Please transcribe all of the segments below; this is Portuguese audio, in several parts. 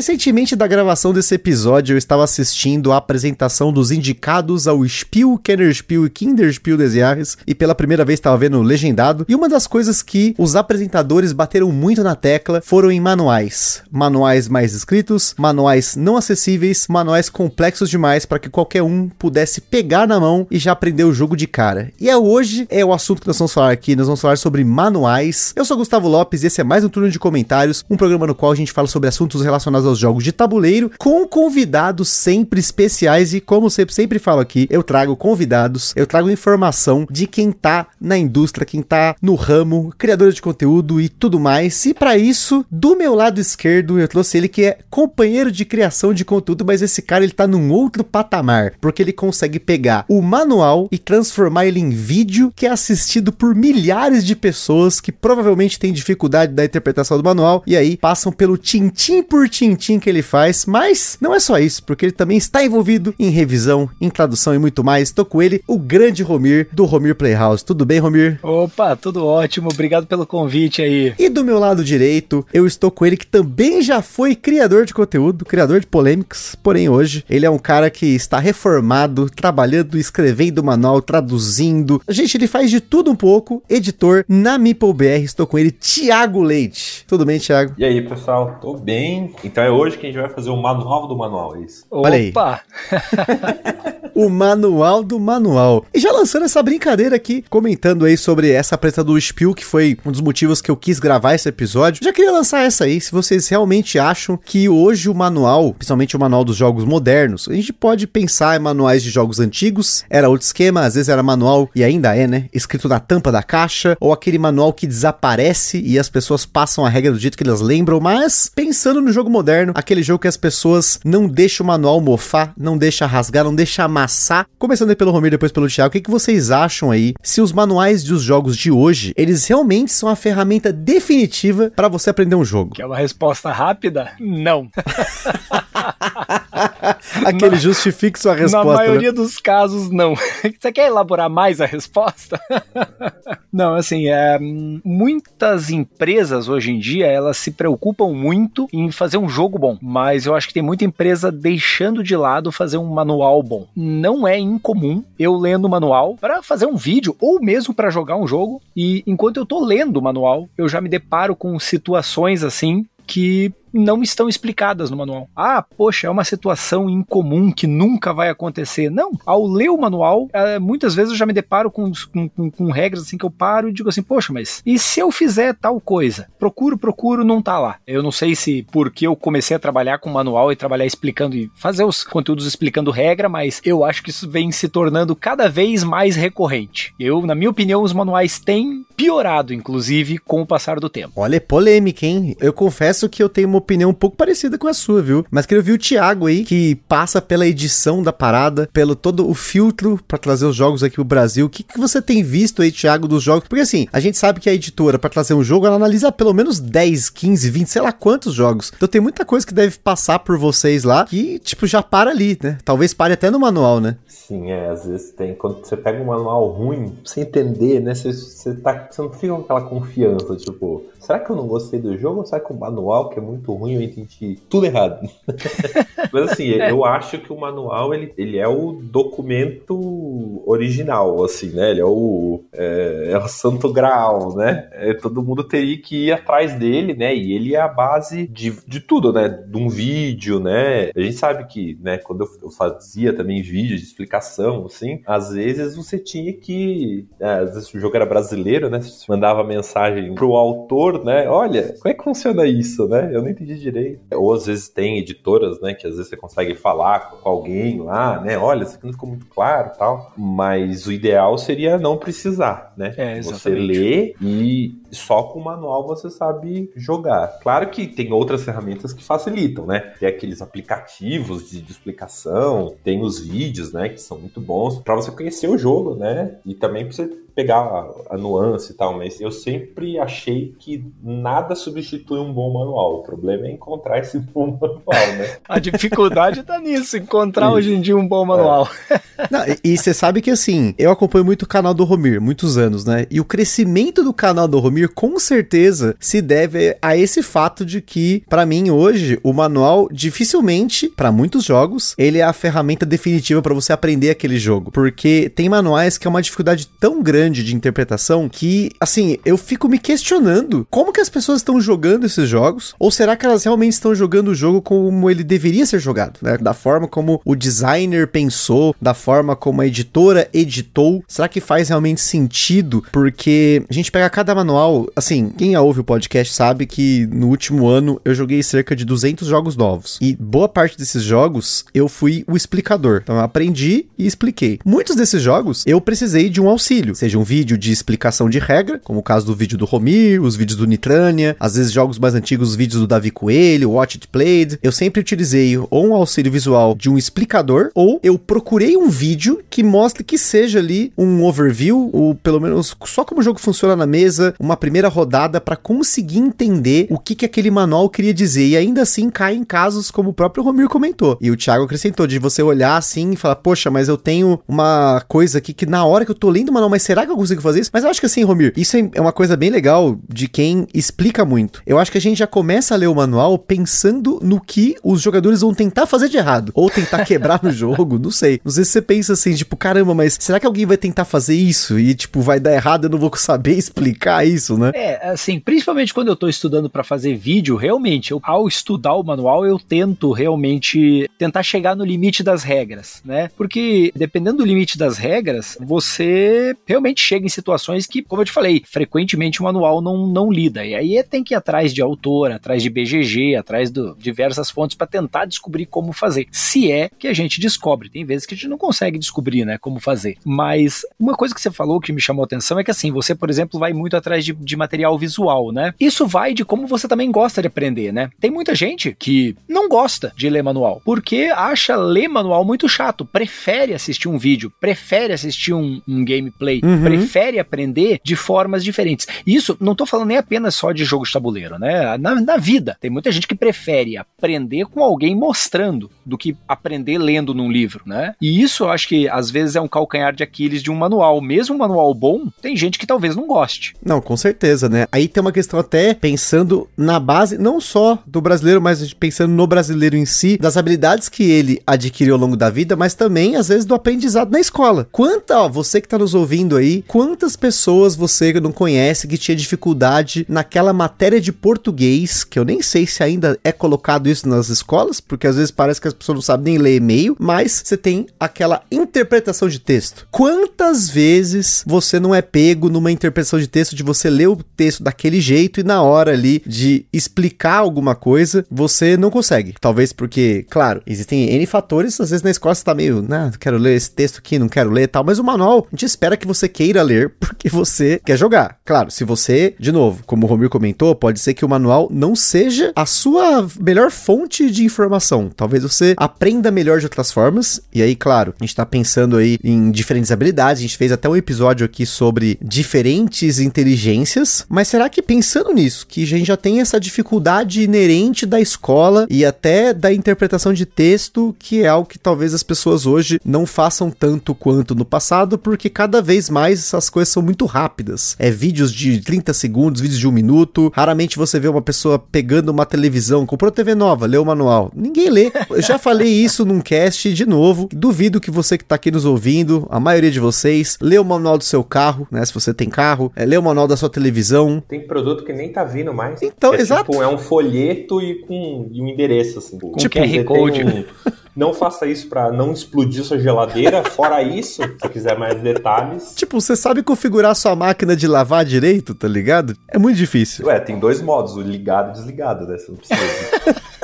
Recentemente da gravação desse episódio, eu estava assistindo a apresentação dos indicados ao Spiel, Kennerspiel e Kinderspiel des Jahres, e pela primeira vez estava vendo legendado, e uma das coisas que os apresentadores bateram muito na tecla foram em manuais. Manuais mais escritos, manuais não acessíveis, manuais complexos demais para que qualquer um pudesse pegar na mão e já aprender o jogo de cara. E é hoje é o assunto que nós vamos falar aqui, nós vamos falar sobre manuais. Eu sou Gustavo Lopes e esse é mais um turno de comentários, um programa no qual a gente fala sobre assuntos relacionados aos jogos de tabuleiro, com convidados sempre especiais e como sempre, sempre falo aqui, eu trago convidados, eu trago informação de quem tá na indústria, quem tá no ramo, criador de conteúdo e tudo mais. E para isso, do meu lado esquerdo, eu trouxe ele que é companheiro de criação de conteúdo, mas esse cara ele tá num outro patamar, porque ele consegue pegar o manual e transformar ele em vídeo que é assistido por milhares de pessoas que provavelmente têm dificuldade da interpretação do manual e aí passam pelo tintim por tintim que ele faz, mas não é só isso, porque ele também está envolvido em revisão, em tradução e muito mais. Estou com ele, o grande Romir do Romir Playhouse. Tudo bem, Romir? Opa, tudo ótimo. Obrigado pelo convite aí. E do meu lado direito, eu estou com ele que também já foi criador de conteúdo, criador de polêmicas, porém hoje ele é um cara que está reformado, trabalhando, escrevendo manual, traduzindo. Gente, ele faz de tudo um pouco, editor na MeepleBR. Estou com ele, Thiago Leite. Tudo bem, Thiago? E aí, pessoal? Tô bem. Então é hoje que a gente vai fazer o manual do manual, é isso? Olha aí. Opa! o manual do manual. E já lançando essa brincadeira aqui, comentando aí sobre essa preta do Spiel, que foi um dos motivos que eu quis gravar esse episódio. Já queria lançar essa aí, se vocês realmente acham que hoje o manual, principalmente o manual dos jogos modernos, a gente pode pensar em manuais de jogos antigos, era outro esquema, às vezes era manual, e ainda é, né? Escrito na tampa da caixa, ou aquele manual que desaparece e as pessoas passam a regra do jeito que elas lembram, mas pensando no jogo moderno, aquele jogo que as pessoas não deixam o manual mofar, não deixa rasgar, não deixa amassar. Começando aí pelo Romir, depois pelo Thiago, o que, que vocês acham aí se os manuais dos jogos de hoje, eles realmente são a ferramenta definitiva para você aprender um jogo? Quer uma resposta rápida? Não. Aquele Na, justifique sua resposta. Na maioria né? dos casos, não. Você quer elaborar mais a resposta? não, assim, é, muitas empresas hoje em dia, elas se preocupam muito em fazer um jogo bom, mas eu acho que tem muita empresa deixando de lado fazer um manual bom. Não é incomum eu lendo o manual para fazer um vídeo ou mesmo para jogar um jogo e enquanto eu tô lendo o manual, eu já me deparo com situações assim que não estão explicadas no manual. Ah, poxa, é uma situação incomum que nunca vai acontecer. Não, ao ler o manual, é, muitas vezes eu já me deparo com, com, com, regras assim que eu paro e digo assim, poxa, mas e se eu fizer tal coisa? Procuro, procuro, não tá lá. Eu não sei se porque eu comecei a trabalhar com manual e trabalhar explicando e fazer os conteúdos explicando regra, mas eu acho que isso vem se tornando cada vez mais recorrente. Eu, na minha opinião, os manuais têm piorado, inclusive, com o passar do tempo. Olha, é polêmica, hein? Eu confesso que eu tenho uma opinião um pouco parecida com a sua, viu? Mas queria ouvir o Thiago aí, que passa pela edição da parada, pelo todo o filtro para trazer os jogos aqui pro Brasil. O que, que você tem visto aí, Thiago, dos jogos? Porque assim, a gente sabe que a editora, para trazer um jogo, ela analisa pelo menos 10, 15, 20, sei lá quantos jogos. Então tem muita coisa que deve passar por vocês lá que, tipo, já para ali, né? Talvez pare até no manual, né? Sim, é, às vezes tem. Quando você pega um manual ruim, sem entender, né? Você, você, tá, você não fica com aquela confiança, tipo, será que eu não gostei do jogo ou será que o manual, que é muito ruim, eu entendi tudo errado? Mas assim, eu acho que o manual, ele, ele é o documento original, assim, né? Ele é o, é, é o santo graal, né? É, todo mundo teria que ir atrás dele, né? E ele é a base de, de tudo, né? De um vídeo, né? A gente sabe que, né, quando eu, fazia também vídeos de explicação, assim, às vezes você tinha que, é, às vezes o jogo era brasileiro, né? Você mandava mensagem pro autor né? Olha, como é que funciona isso, né? Eu não entendi direito. Ou às vezes tem editoras, né? Que às vezes você consegue falar com alguém lá, né? Olha, isso aqui não ficou muito claro tal. Mas o ideal seria não precisar, né? É, você lê e só com o manual você sabe jogar. Claro que tem outras ferramentas que facilitam, né? Tem aqueles aplicativos de, de explicação, tem os vídeos, né? Que são muito bons para você conhecer o jogo, né? E também pra você pegar a, a, nuance e tal, mas eu sempre achei que nada substitui um bom manual. O problema é encontrar esse bom manual, né? a dificuldade tá nisso, encontrar isso. hoje em dia um bom manual. É. Não, e você sabe que assim, eu acompanho muito o canal do Romir, muitos anos, né? E o crescimento do canal do Romir com certeza se deve a esse fato de que, para mim, hoje, o manual dificilmente, para muitos jogos, ele é a ferramenta definitiva para você aprender aquele jogo. Porque tem manuais que é uma dificuldade tão grande de interpretação que, assim, eu fico me questionando como que as pessoas estão jogando esses jogos, ou será que elas realmente estão jogando o jogo como ele deveria ser jogado, né? Da forma como o designer pensou, da forma como a editora editou. Será que faz realmente sentido? Porque a gente pega cada manual, assim, quem ouve o podcast sabe que no último ano eu joguei cerca de 200 jogos novos. E boa parte desses jogos eu fui o explicador. Então eu aprendi e expliquei. Muitos desses jogos eu precisei de um auxílio, seja um vídeo de explicação de regra, como o caso do vídeo do Romir, os vídeos do Nitrânia, às vezes jogos mais antigos, os vídeos do Davi Coelho, Watch It Played. Eu sempre utilizei ou um auxílio visual de um explicador ou eu procurei um vídeo que mostre que seja ali um overview, ou pelo menos só como o jogo funciona na mesa, uma primeira rodada para conseguir entender o que, que aquele manual queria dizer. E ainda assim cai em casos como o próprio Romir comentou. E o Thiago acrescentou de você olhar assim e falar, poxa, mas eu tenho uma coisa aqui que na hora que eu tô lendo o manual, mas será que eu consigo fazer isso? Mas eu acho que assim, Romir, isso é, é uma coisa bem legal de quem explica muito. Eu acho que a gente já começa a ler o manual pensando no que os jogadores vão tentar fazer de errado. Ou tentar quebrar no jogo, não sei. Não sei se você pensa assim, tipo, caramba, mas será que alguém vai tentar fazer isso? E, tipo, vai dar errado, eu não vou saber explicar isso, né? É, assim, principalmente quando eu tô estudando para fazer vídeo, realmente, eu, ao estudar o manual, eu tento realmente tentar chegar no limite das regras, né? Porque dependendo do limite das regras, você realmente chega em situações que, como eu te falei, frequentemente o manual não, não lida. E aí tem que ir atrás de autor, atrás de BGG, atrás de diversas fontes para tentar descobrir como fazer. Se é que a gente descobre. Tem vezes que a gente não consegue descobrir, né, como fazer. Mas uma coisa que você falou que me chamou a atenção é que assim, você, por exemplo, vai muito atrás de, de material visual, né? Isso vai de como você também gosta de aprender, né? Tem muita gente que não gosta de ler manual, porque acha ler manual muito chato, prefere assistir um vídeo, prefere assistir um, um gameplay, uhum. prefere aprender de formas diferentes. Isso não tô falando nem apenas só de jogo de tabuleiro, né? Na, na vida, tem muita gente que prefere aprender com alguém mostrando do que aprender lendo num livro, né? E isso eu acho que às vezes é um calcanhar de Aquiles de um manual. Mesmo um manual bom, tem gente que talvez não goste. Não, com certeza, né? Aí tem uma questão até pensando na base, não só do brasileiro, mas pensando no brasileiro em si, das habilidades que ele adquiriu ao longo da vida, mas também, às vezes, do aprendizado na escola. Quanta, ó, você que tá nos ouvindo aí, quantas pessoas você não conhece que tinha dificuldade naquela matéria de português, que eu nem sei se ainda é colocado isso nas escolas, porque às vezes parece que as pessoas não sabem nem ler e-mail, mas você tem aquela interpretação de texto. Quantas vezes você não é pego numa interpretação de texto de você ler o texto daquele jeito e na hora ali de explicar alguma coisa, você não consegue. Talvez porque, claro, existem N fatores, às vezes na escola você tá meio, né, quero ler esse texto aqui, não quero ler tal, mas o manual, a gente espera que você queira ler porque você quer jogar. Claro, se você, de novo, como o Romir comentou, pode ser que o manual não seja a sua melhor fonte de informação. Talvez você aprenda melhor de outras formas, e aí, claro, a gente tá pensando aí em diferentes habilidades, a gente fez até um episódio aqui sobre diferentes inteligências, mas será que pensando nisso, que a gente já tem essa dificuldade inerente da escola e até da interpretação de texto, que é algo que talvez as pessoas hoje não façam tanto quanto no passado, porque cada vez mais essas coisas são muito rápidas. É vídeos de 30 segundos, vídeos de um minuto. Raramente você vê uma pessoa pegando uma televisão, comprou TV nova, leu o manual. Ninguém lê. Eu já falei isso num cast de novo. Duvido que você que tá aqui nos ouvindo, a maioria de vocês, lê o manual do seu carro, né? Se você tem carro, é, lê o manual da sua televisão. Tem produto que nem tá vindo mais. Então, é, exato. Tipo, é um folheto e com e um endereço, assim. Com tipo, QR Code. Um, não faça isso para não explodir sua geladeira. Fora isso, se quiser mais detalhes. Tipo, você sabe configurar sua máquina de lavar direito, tá ligado? É muito difícil. Ué, tem dois modos, o ligado e o desligado, né? Você não precisa.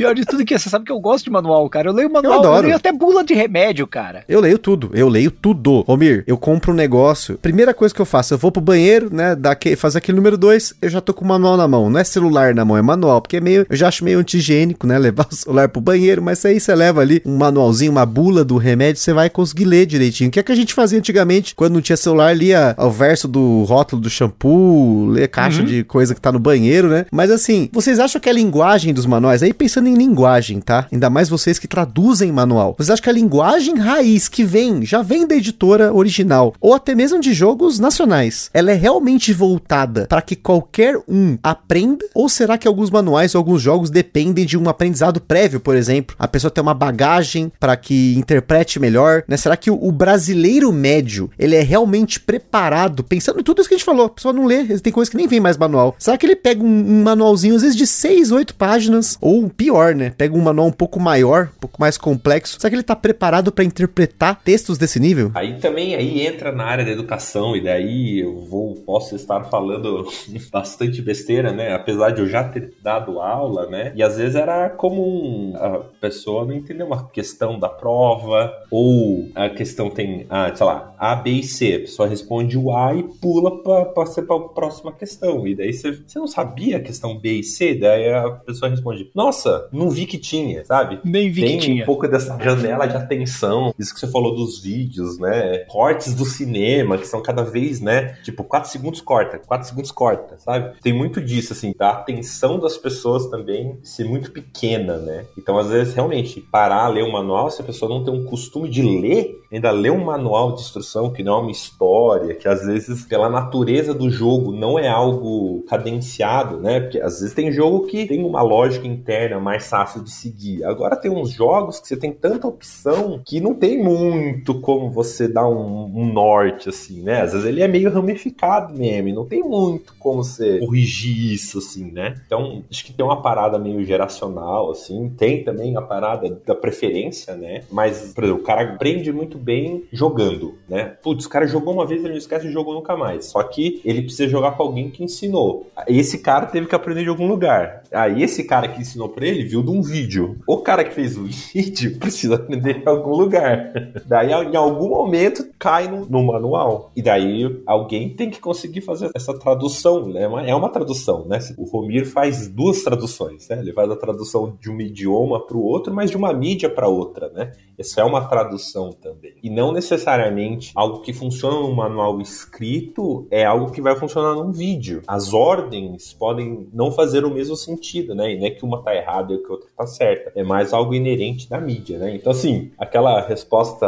Pior de tudo é que você sabe que eu gosto de manual, cara. Eu leio manual, Eu adoro. leio até bula de remédio, cara. Eu leio tudo, eu leio tudo. Romir, eu compro um negócio. Primeira coisa que eu faço, eu vou pro banheiro, né? Dar aque- fazer aquele número dois, eu já tô com o manual na mão. Não é celular na mão, é manual. Porque é meio. Eu já acho meio anti-higiênico, né? Levar o celular pro banheiro, mas aí você leva ali um manualzinho, uma bula do remédio, você vai conseguir ler direitinho. O que é que a gente fazia antigamente, quando não tinha celular, lia o verso do rótulo do shampoo, ler caixa de coisa que tá no banheiro, né? Mas assim, vocês acham que a linguagem dos manuais, aí pensando em linguagem, tá? Ainda mais vocês que traduzem manual. Vocês acham que a linguagem raiz que vem, já vem da editora original, ou até mesmo de jogos nacionais, ela é realmente voltada para que qualquer um aprenda? Ou será que alguns manuais ou alguns jogos dependem de um aprendizado prévio, por exemplo? A pessoa tem uma bagagem para que interprete melhor, né? Será que o, o brasileiro médio, ele é realmente preparado, pensando em tudo isso que a gente falou, a pessoa não lê, tem coisas que nem vem mais manual. Será que ele pega um, um manualzinho, às vezes de 6, 8 páginas, ou pior, né? Pega um manual um pouco maior, um pouco mais complexo. Será que ele tá preparado para interpretar textos desse nível? Aí também aí entra na área da educação e daí eu vou posso estar falando bastante besteira, né? Apesar de eu já ter dado aula, né? E às vezes era comum a pessoa não entender uma questão da prova ou a questão tem, ah, sei lá, A, B e C. A pessoa responde o A e pula para ser para a próxima questão. E daí você, você não sabia a questão B e C, daí a pessoa responde: "Nossa, não vi que tinha", sabe? Nem vi tem que tinha. um pouco dessa janela de atenção. Isso que você falou dos vídeos, né? Cortes do cinema, que são cada vez, né? Tipo, 4 segundos corta, 4 segundos corta, sabe? Tem muito disso, assim, da atenção das pessoas também ser muito pequena, né? Então, às vezes, realmente, parar, ler um manual, se a pessoa não tem um costume de ler, ainda ler um manual de instrução que não é uma história, que às vezes, pela natureza do jogo, não é algo cadenciado, né? Porque às vezes tem jogo que tem uma lógica interna mais fácil de seguir. Agora tem uns jogos que você tem tanta opção que não tem muito como você dar um, um norte, assim, né? Às vezes ele é meio ramificado mesmo, não tem muito como você corrigir isso, assim, né? Então, acho que tem uma parada meio geracional, assim, tem também a parada da preferência, né? Mas, por exemplo, o cara aprende muito bem jogando, né? Putz, o cara jogou uma vez, ele não esquece e jogou nunca mais. Só que ele precisa jogar com alguém que ensinou. Esse cara teve que aprender de algum lugar. Aí esse cara que ensinou pra ele viu de um vídeo. O cara que fez o vídeo precisa aprender em algum lugar. Daí, em algum momento, cai no, no manual. E daí alguém tem que conseguir fazer essa tradução, né? É uma- É uma tradução, né? O Romir faz duas traduções, né? Ele faz a tradução de um idioma para o outro, mas de uma mídia para outra, né? Isso é uma tradução também. E não necessariamente algo que funciona num manual escrito é algo que vai funcionar num vídeo. As ordens podem não fazer o mesmo sentido, né? E não é que uma tá errada e que a outra tá certa. É mais algo inerente da mídia, né? Então, assim, aquela resposta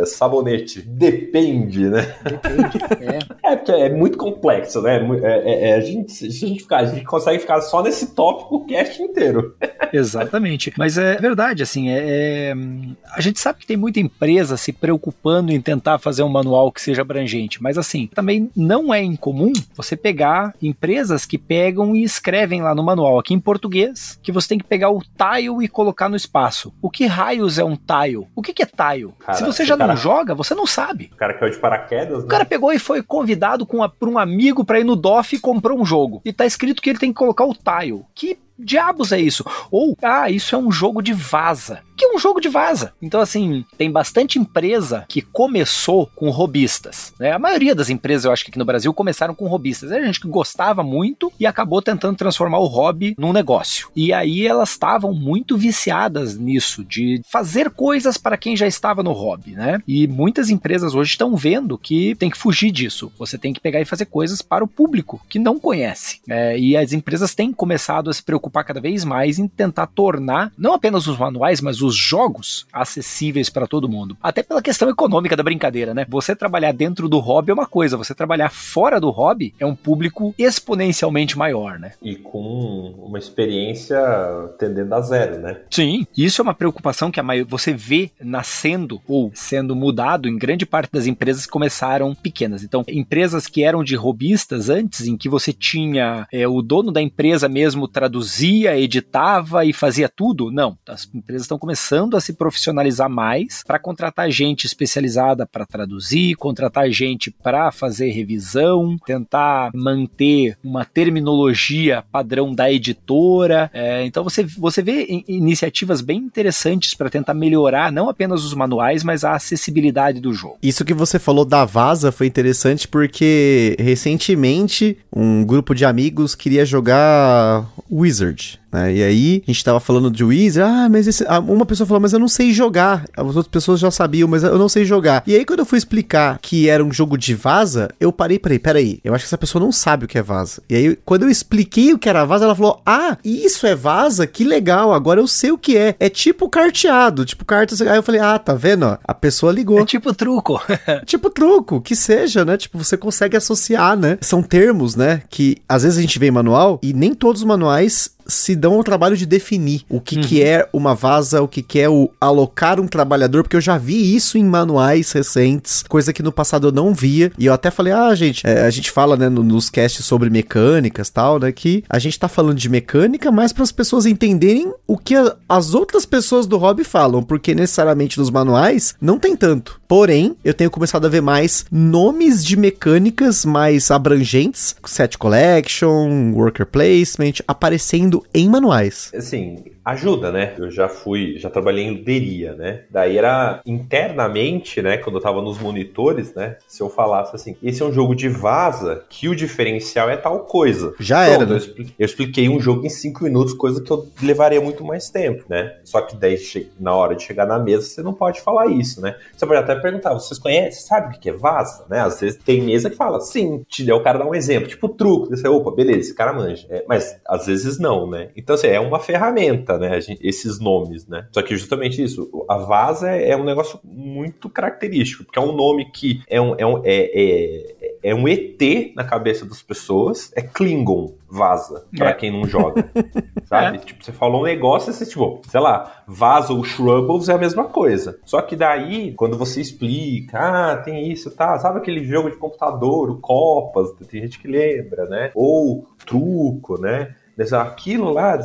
é, sabonete depende, né? É. É, porque é muito complexo, né? É é- é- a, gente, se a, gente ficar, a gente consegue ficar só nesse tópico o cast inteiro. Exatamente. Mas é verdade, assim, é, é, a gente sabe que tem muita empresa se preocupando em tentar fazer um manual que seja abrangente, mas assim, também não é incomum você pegar empresas que pegam e escrevem lá no manual, aqui em português, que você tem que pegar o tile e colocar no espaço. O que raios é um tile? O que, que é tile? Cara, se você já não joga, você não sabe. O cara caiu de paraquedas, O né? cara pegou e foi convidado com a- por um amigo pra ir no DOF e comprou um jogo. E tá escrito que ele tem que colocar o tile. Que diabos é isso? Ou, ah, isso é um jogo de vaza. Que é um jogo de vaza. Então, assim, tem bastante empresa que começou com robistas. Né? A maioria das empresas, eu acho que aqui no Brasil, começaram com robistas. Era gente que gostava muito e acabou tentando transformar o hobby num negócio. E aí elas estavam muito viciadas nisso, de fazer coisas para quem já estava no hobby, né? E muitas empresas hoje estão vendo que tem que fugir disso. Você tem que pegar e fazer coisas para o público que não conhece. É, e as empresas têm começado a se preocupar cada vez mais em tentar tornar não apenas os manuais, mas os jogos acessíveis para todo mundo. Até pela questão econômica da brincadeira, né? Você trabalhar dentro do hobby é uma coisa, você trabalhar fora do hobby é um público exponencialmente maior, né? E com uma experiência tendendo a zero, né? Sim, isso é uma preocupação que a maio- você vê nascendo ou sendo mudado em grande parte das empresas que começaram pequenas. Então, empresas que eram de robistas antes, em que você tinha é, o dono da empresa mesmo traduzia, editava e fazia tudo. Não, as empresas estão começando a se profissionalizar mais para contratar gente especializada para traduzir, contratar gente para fazer revisão, tentar manter uma terminologia padrão da editora. É, então você, você vê iniciativas bem interessantes para tentar melhorar não apenas os manuais, mas a acessibilidade do jogo. Isso que você falou da Vaza foi interessante porque recentemente um grupo de amigos queria jogar Wizard. research Né? E aí, a gente tava falando de Wizard, ah, mas esse... Uma pessoa falou, mas eu não sei jogar. As outras pessoas já sabiam, mas eu não sei jogar. E aí, quando eu fui explicar que era um jogo de vaza, eu parei, parei, peraí. Eu acho que essa pessoa não sabe o que é vaza. E aí, quando eu expliquei o que era vaza, ela falou, ah, isso é vaza? Que legal, agora eu sei o que é. É tipo carteado, tipo cartas. Aí eu falei, ah, tá vendo? A pessoa ligou. É tipo truco. tipo truco, que seja, né? Tipo, você consegue associar, né? São termos, né? Que às vezes a gente vê em manual e nem todos os manuais se dão o trabalho de definir o que, uhum. que é uma vaza, o que, que é o alocar um trabalhador, porque eu já vi isso em manuais recentes, coisa que no passado eu não via. E eu até falei, ah, gente, é, a gente fala, né, nos casts sobre mecânicas tal, né, que a gente tá falando de mecânica, mas para as pessoas entenderem o que a, as outras pessoas do hobby falam, porque necessariamente nos manuais não tem tanto. Porém, eu tenho começado a ver mais nomes de mecânicas mais abrangentes, set collection, worker placement, aparecendo em manuais. Assim, ajuda, né? Eu já fui, já trabalhei em luderia, né? Daí era internamente, né? Quando eu tava nos monitores, né? Se eu falasse assim, esse é um jogo de vaza, que o diferencial é tal coisa. Já Pronto, era, né? eu, expliquei, eu expliquei um jogo em cinco minutos, coisa que eu levaria muito mais tempo, né? Só que daí, na hora de chegar na mesa, você não pode falar isso, né? Você pode até perguntar, vocês conhecem, sabe o que é vaza, né? Às vezes tem mesa que fala, sim, te deu o cara dar um exemplo, tipo truco, você, opa, beleza, esse cara manja. É, mas às vezes não, né? Então, assim, é uma ferramenta, né? Gente, esses nomes, né? Só que justamente isso, a Vaza é, é, um negócio muito característico, porque é um nome que é um, é um, é, é, é um ET na cabeça das pessoas, é Klingon, Vaza, pra é. quem não joga. sabe? É. Tipo, você falou um negócio, você, tipo, sei lá, Vaza ou Shrubbles é a mesma coisa. Só que daí, quando você explica, ah, tem isso, tá, sabe aquele jogo de computador, o Copas, tem gente que lembra, né? Ou Truco, né? Aquilo lá,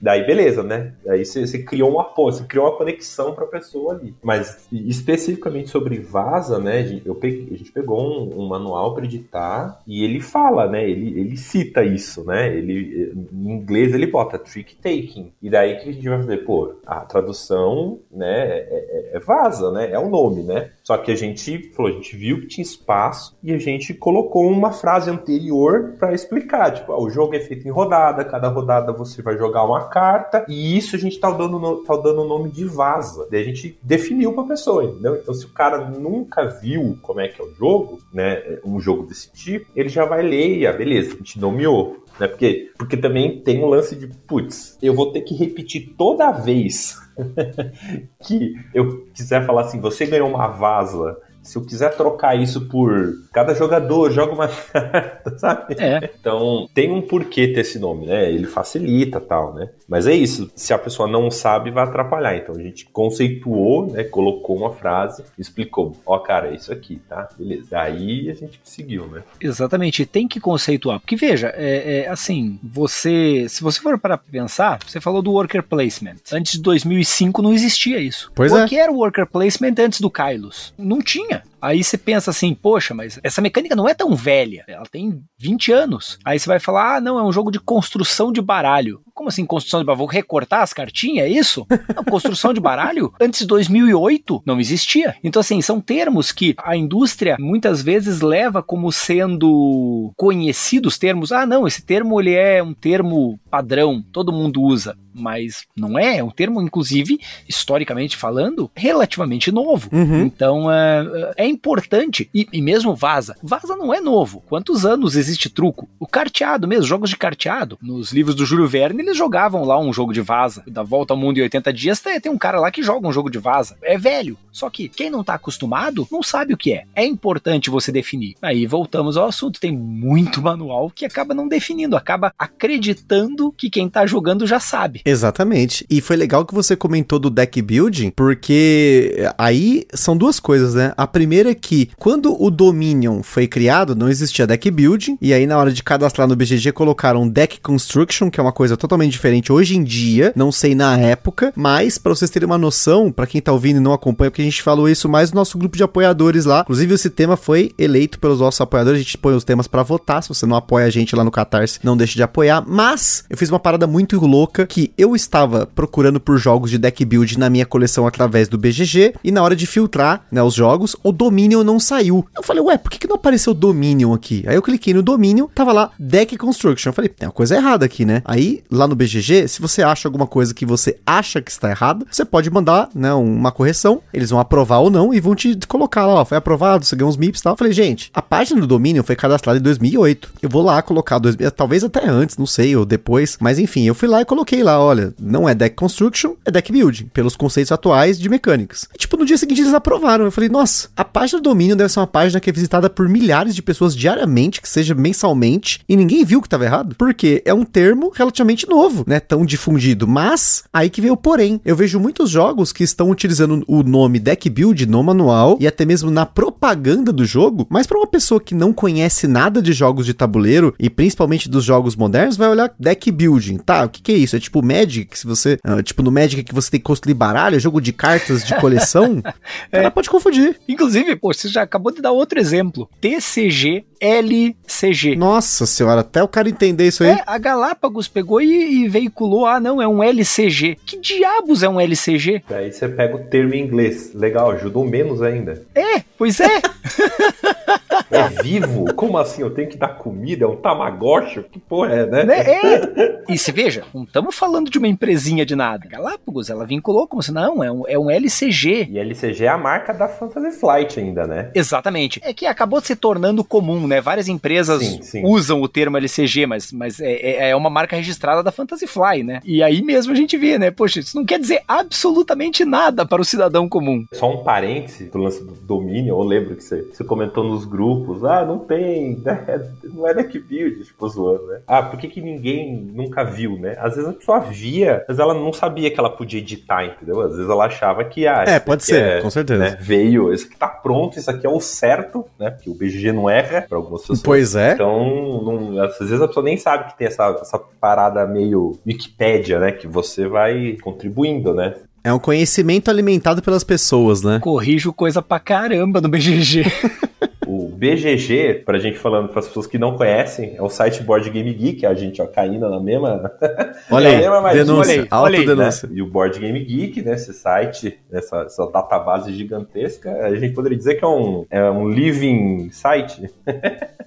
daí beleza, né? Aí você, você criou uma você criou uma conexão para a pessoa ali. Mas especificamente sobre Vaza, né? Eu peguei, a gente pegou um, um manual para editar e ele fala, né? Ele, ele cita isso, né? Ele, em inglês ele bota trick taking. E daí que a gente vai fazer? Pô, a tradução, né? É, é, é Vaza, né? É o nome, né? Só que a gente falou, a gente viu que tinha espaço e a gente colocou uma frase anterior para explicar, tipo, ah, o jogo é feito em rodada, cada rodada você vai jogar uma carta e isso a gente tá dando no, tá dando o nome de vaza. Daí a gente definiu para a pessoa, entendeu? Então se o cara nunca viu como é que é o jogo, né, um jogo desse tipo, ele já vai ler e, ah, beleza, a gente nomeou. Né? Porque, porque também tem um lance de, putz, eu vou ter que repetir toda vez que eu quiser falar assim, você ganhou uma vaza se eu quiser trocar isso por cada jogador joga uma carta, sabe? É. Então tem um porquê ter esse nome, né? Ele facilita tal, né? Mas é isso. Se a pessoa não sabe, vai atrapalhar. Então a gente conceituou, né? Colocou uma frase, explicou. Ó, oh, cara, é isso aqui, tá? Beleza. Daí a gente seguiu, né? Exatamente. Tem que conceituar. Porque veja, é, é assim, você, se você for para pensar, você falou do worker placement. Antes de 2005 não existia isso. Pois o é. que era o worker placement antes do Kylos? Não tinha. California Aí você pensa assim, poxa, mas essa mecânica não é tão velha, ela tem 20 anos. Aí você vai falar, ah, não, é um jogo de construção de baralho. Como assim construção de baralho? Vou recortar as cartinhas, é isso? Não, construção de baralho? Antes de 2008 não existia. Então assim, são termos que a indústria muitas vezes leva como sendo conhecidos termos. Ah, não, esse termo ele é um termo padrão, todo mundo usa mas não é, é um termo, inclusive, historicamente falando, relativamente novo. Uhum. Então é, é importante. E, e, mesmo Vaza. Vaza não é novo. Quantos anos existe truco? O carteado mesmo, jogos de carteado. Nos livros do Júlio Verne, eles jogavam lá um jogo de Vaza. Da volta ao mundo em 80 dias, tem, tem um cara lá que joga um jogo de Vaza. É velho. Só que quem não tá acostumado não sabe o que é. É importante você definir. Aí voltamos ao assunto. Tem muito manual que acaba não definindo, acaba acreditando que quem tá jogando já sabe. Exatamente. E foi legal que você comentou do deck building, porque aí são duas coisas, né? A primeira é que quando o Dominion foi criado, não existia deck building, e aí na hora de cadastrar no BGG colocaram deck construction, que é uma coisa totalmente diferente hoje em dia, não sei na época, mas para vocês terem uma noção, para quem tá ouvindo e não acompanha, porque a gente falou isso mais no nosso grupo de apoiadores lá. Inclusive esse tema foi eleito pelos nossos apoiadores, a gente põe os temas para votar, se você não apoia a gente lá no Catarse, não deixe de apoiar, mas eu fiz uma parada muito louca que eu estava procurando por jogos de deck build na minha coleção através do BGG e na hora de filtrar, né, os jogos, o Dominion não saiu. Eu falei, ué, por que, que não apareceu Dominion aqui? Aí eu cliquei no Dominion, tava lá Deck Construction. Eu falei, tem uma coisa errada aqui, né? Aí, lá no BGG, se você acha alguma coisa que você acha que está errada, você pode mandar, né, uma correção, eles vão aprovar ou não e vão te colocar lá, ó, foi aprovado, você ganhou uns MIPs e tal. Eu falei, gente, a página do Dominion foi cadastrada em 2008. Eu vou lá colocar, dois, talvez até antes, não sei, ou depois, mas enfim, eu fui lá e coloquei lá, olha, não é Deck Construction, é Deck Building, pelos conceitos atuais de mecânicas. E, tipo, no dia seguinte eles aprovaram. Eu falei, nossa, a página do Dominion deve ser uma página que é visitada por milhares de pessoas diariamente, que seja mensalmente, e ninguém viu que estava errado, porque é um termo relativamente novo, né? Tão difundido. Mas, aí que veio o porém. Eu vejo muitos jogos que estão utilizando o nome Deck Build no manual e até mesmo na propaganda do jogo, mas para uma pessoa que não conhece nada de jogos de tabuleiro e principalmente dos jogos modernos, vai olhar Deck Building. Tá, o que, que é isso? É tipo Magic, se você. Uh, tipo no Magic que você tem que construir baralho, é jogo de cartas de coleção? é. Ela pode confundir. Inclusive, pô, você já acabou de dar outro exemplo. TCG LCG. Nossa senhora, até o cara entender isso aí. É, a Galápagos pegou e, e, veiculou, ah, não, é um LCG. Que diabos é um LCG? Aí você pega o termo em inglês. Legal, ajudou menos ainda. É, pois é. é vivo? Como assim? Eu tenho que dar comida? É um tamagotchi? Que porra é, né? É. E se veja, não estamos falando de uma empresinha de nada. Galápagos, ela vinculou como se não, é um, é um LCG. E LCG é a marca da Fantasy Flight ainda, né? Exatamente. É que acabou se tornando comum, né? Várias empresas sim, sim. usam o termo LCG, mas, mas é, é, é uma marca registrada da Fantasy Fly, né? E aí mesmo a gente vê, né? Poxa, isso não quer dizer absolutamente nada para o cidadão comum. Só um parêntese do lance do domínio, eu lembro que você, você comentou nos grupos, ah, não tem, né? não é deck build, tipo, zoando, né? Ah, por que, que ninguém nunca viu, né? Às vezes a pessoa via, mas ela não sabia que ela podia editar, entendeu? Às vezes ela achava que, ah, é, pode ser, é, com certeza. Né, veio, esse aqui tá pronto, isso aqui é o certo, né? Porque o BGG não erra, pra algumas pessoas. Pois é. Então, não, às vezes a pessoa nem sabe que tem essa, essa parada meio Wikipédia, né? Que você vai contribuindo, né? É um conhecimento alimentado pelas pessoas, né? Corrijo coisa pra caramba no BGG. BGG, pra gente falando para as pessoas que não conhecem, é o site Board Game Geek, a gente ó, caindo na mesma. Olha aí, mesma denúncia, autodenúncia. Né? E o Board Game Geek, né, esse site, essa, essa database gigantesca, a gente poderia dizer que é um, é um living site.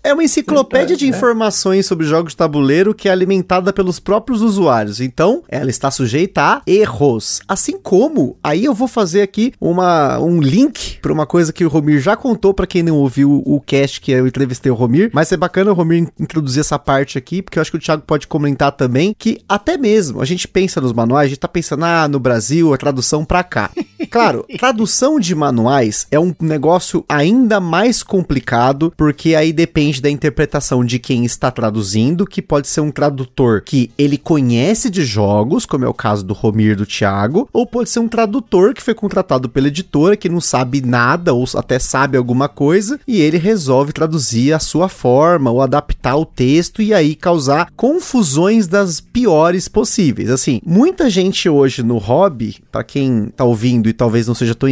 é uma enciclopédia de né? informações sobre jogos de tabuleiro que é alimentada pelos próprios usuários. Então, ela está sujeita a erros. Assim como, aí eu vou fazer aqui uma, um link para uma coisa que o Romir já contou para quem não ouviu o, cast que eu entrevistei o Romir, mas é bacana o Romir introduzir essa parte aqui, porque eu acho que o Thiago pode comentar também que até mesmo a gente pensa nos manuais, a gente tá pensando, ah, no Brasil, a tradução pra cá. Claro, tradução de manuais é um negócio ainda mais complicado, porque aí depende da interpretação de quem está traduzindo, que pode ser um tradutor que ele conhece de jogos, como é o caso do Romir do Thiago, ou pode ser um tradutor que foi contratado pela editora, que não sabe nada, ou até sabe alguma coisa, e ele resolve traduzir a sua forma ou adaptar o texto e aí causar confusões das piores possíveis. Assim, muita gente hoje no hobby, para quem tá ouvindo e talvez não seja tão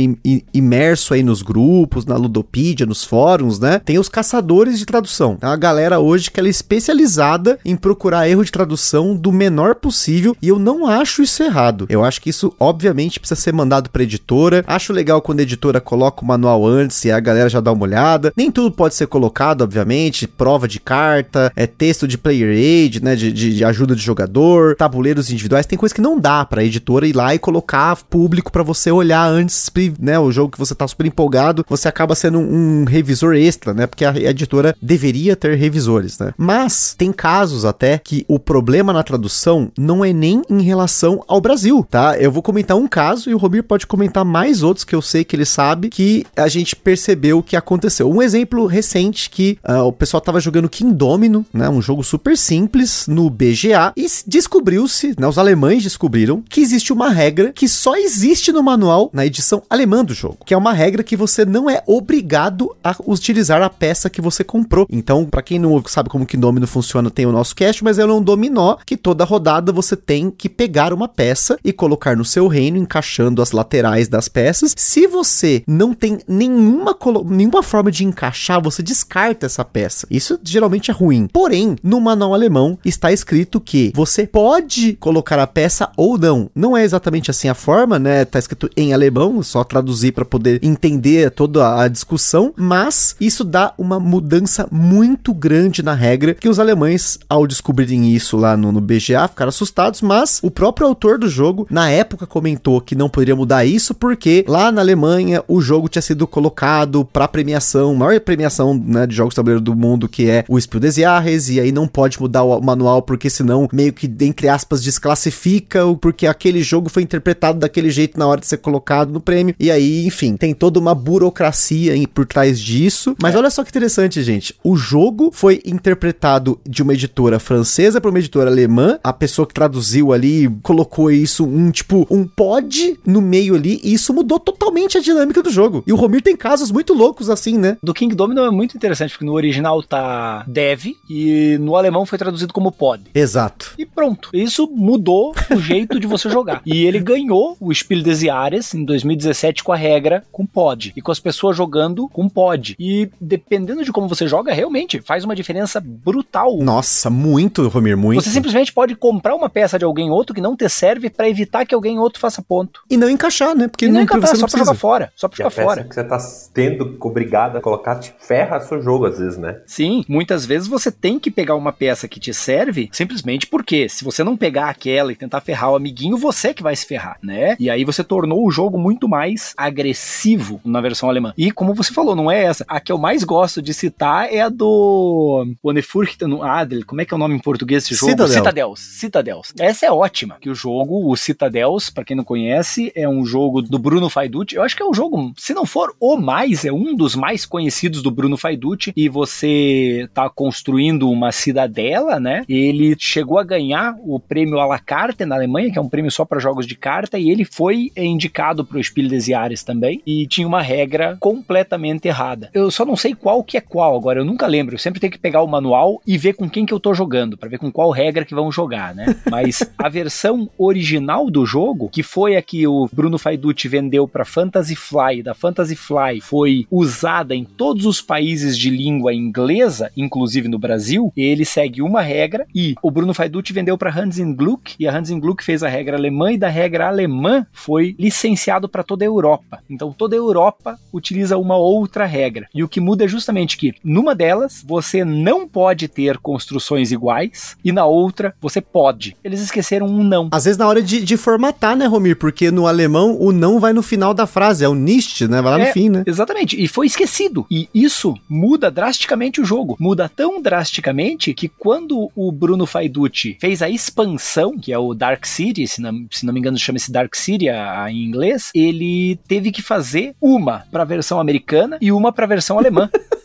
imerso aí nos grupos, na Ludopedia, nos fóruns, né? Tem os caçadores de tradução. É uma galera hoje que ela é especializada em procurar erro de tradução do menor possível e eu não acho isso errado. Eu acho que isso obviamente precisa ser mandado para editora. Acho legal quando a editora coloca o manual antes e a galera já dá uma olhada. Nem tudo pode ser colocado, obviamente, prova de carta, é texto de player aid, né, de, de, de ajuda de jogador, tabuleiros individuais, tem coisa que não dá pra editora ir lá e colocar público para você olhar antes, né, o jogo que você tá super empolgado, você acaba sendo um, um revisor extra, né, porque a, editora deveria ter revisores, né. Mas tem casos até que o problema na tradução não é nem em relação ao Brasil, tá? Eu vou comentar um caso e o Romir pode comentar mais outros que eu sei que ele sabe que a gente percebeu o que aconteceu. Um exemplo exemplo recente que uh, o pessoal tava jogando King Domino, né? Um jogo super simples no BGA e descobriu-se, né? Os alemães descobriram que existe uma regra que só existe no manual na edição alemã do jogo, que é uma regra que você não é obrigado a utilizar a peça que você comprou. Então, para quem não sabe como que domino funciona, tem o nosso cast, mas é um dominó que toda rodada você tem que pegar uma peça e colocar no seu reino, encaixando as laterais das peças. Se você não tem nenhuma, nenhuma forma de encaixar, você descarta essa peça. Isso geralmente é ruim. Porém, no manual alemão está escrito que você pode colocar a peça ou não. Não é exatamente assim a forma, né? Tá escrito em alemão, só traduzir para poder entender toda a discussão, mas isso dá uma mudança muito grande na regra que os alemães, ao descobrirem isso lá no, no BGA, ficaram assustados, mas o próprio autor do jogo, na época, comentou que não poderia mudar isso porque lá na Alemanha o jogo tinha sido colocado para premiação, maior premiação né, de jogos de tabuleiro do mundo, que é o Spiel des Jahres, e aí não pode mudar o manual porque senão meio que, entre aspas, desclassifica, porque aquele jogo foi interpretado daquele jeito na hora de ser colocado no prêmio, e aí, enfim, tem toda uma burocracia por trás disso. Mas é. olha só que interessante, gente. O jogo foi interpretado de uma editora francesa para uma editora alemã. A pessoa que traduziu ali colocou isso, um tipo, um pod no meio ali, e isso mudou totalmente a dinâmica do jogo. E o Romir tem casos muito loucos assim, né? Do King Domino é muito interessante, porque no original tá dev e no alemão foi traduzido como pod. Exato. E pronto. Isso mudou o jeito de você jogar. E ele ganhou o Spiel des Jahres em 2017 com a regra com pod. E com as pessoas jogando com pod. E dependendo de como você joga, realmente faz uma diferença brutal. Nossa, muito, Romir, muito. Você simplesmente pode comprar uma peça de alguém outro que não te serve para evitar que alguém outro faça ponto. E não encaixar, né? Porque e não, não encaixar, só pra jogar fora. Só pra e jogar fora. que você tá tendo obrigado a colocar, te ferra seu jogo às vezes, né? Sim, muitas vezes você tem que pegar uma peça que te serve simplesmente porque se você não pegar aquela e tentar ferrar o amiguinho, você que vai se ferrar, né? E aí você tornou o jogo muito mais agressivo na versão alemã. E como você falou, não é essa. A que eu mais gosto de citar é a do Onefurchten Adel. Como é que é o nome em português desse jogo? Citadel. Citadels. Citadels. Essa é ótima. Que o jogo, o Citadels, para quem não conhece, é um jogo do Bruno Faiducci. Eu acho que é um jogo, se não for o mais, é um dos mais conhecidos do Bruno Faiducci. E você tá construindo uma cidadela, né? Ele chegou a ganhar o prêmio à la carte na Alemanha, que é um prêmio só para jogos de carta, e ele foi indicado para o Spiel des Jahres também. E tinha uma regra completamente errada. Eu só não sei qual que é qual agora, eu nunca lembro. Eu sempre tenho que pegar o manual e ver com quem que eu tô jogando, para ver com qual regra que vão jogar, né? Mas a versão original do jogo, que foi a que o Bruno Faiducci vendeu para Fantasy Fly, da Fantasy Fly, foi usada em todos os países de língua inglesa, inclusive no Brasil. Ele segue uma regra e o Bruno Faiducci vendeu para Hans Gluck e a Hans Gluck fez a regra alemã e da regra alemã foi licenciado para toda a Europa. Então toda a Europa utiliza uma outra regra. E o que muda é justamente que numa delas você não pode ter construções iguais e na outra você pode. Eles esqueceram um não. Às vezes na hora de, de formatar, né, Romir? Porque no alemão o não vai no final da frase, é o nicht, né? Vai lá é, no fim, né? Exatamente. E foi esquecido. E isso muda drasticamente o jogo. Muda tão drasticamente que quando o Bruno Faiducci fez a expansão, que é o Dark City, se não, se não me engano chama-se Dark City a, a, em inglês, ele teve que fazer uma para a versão americana e uma para a versão alemã.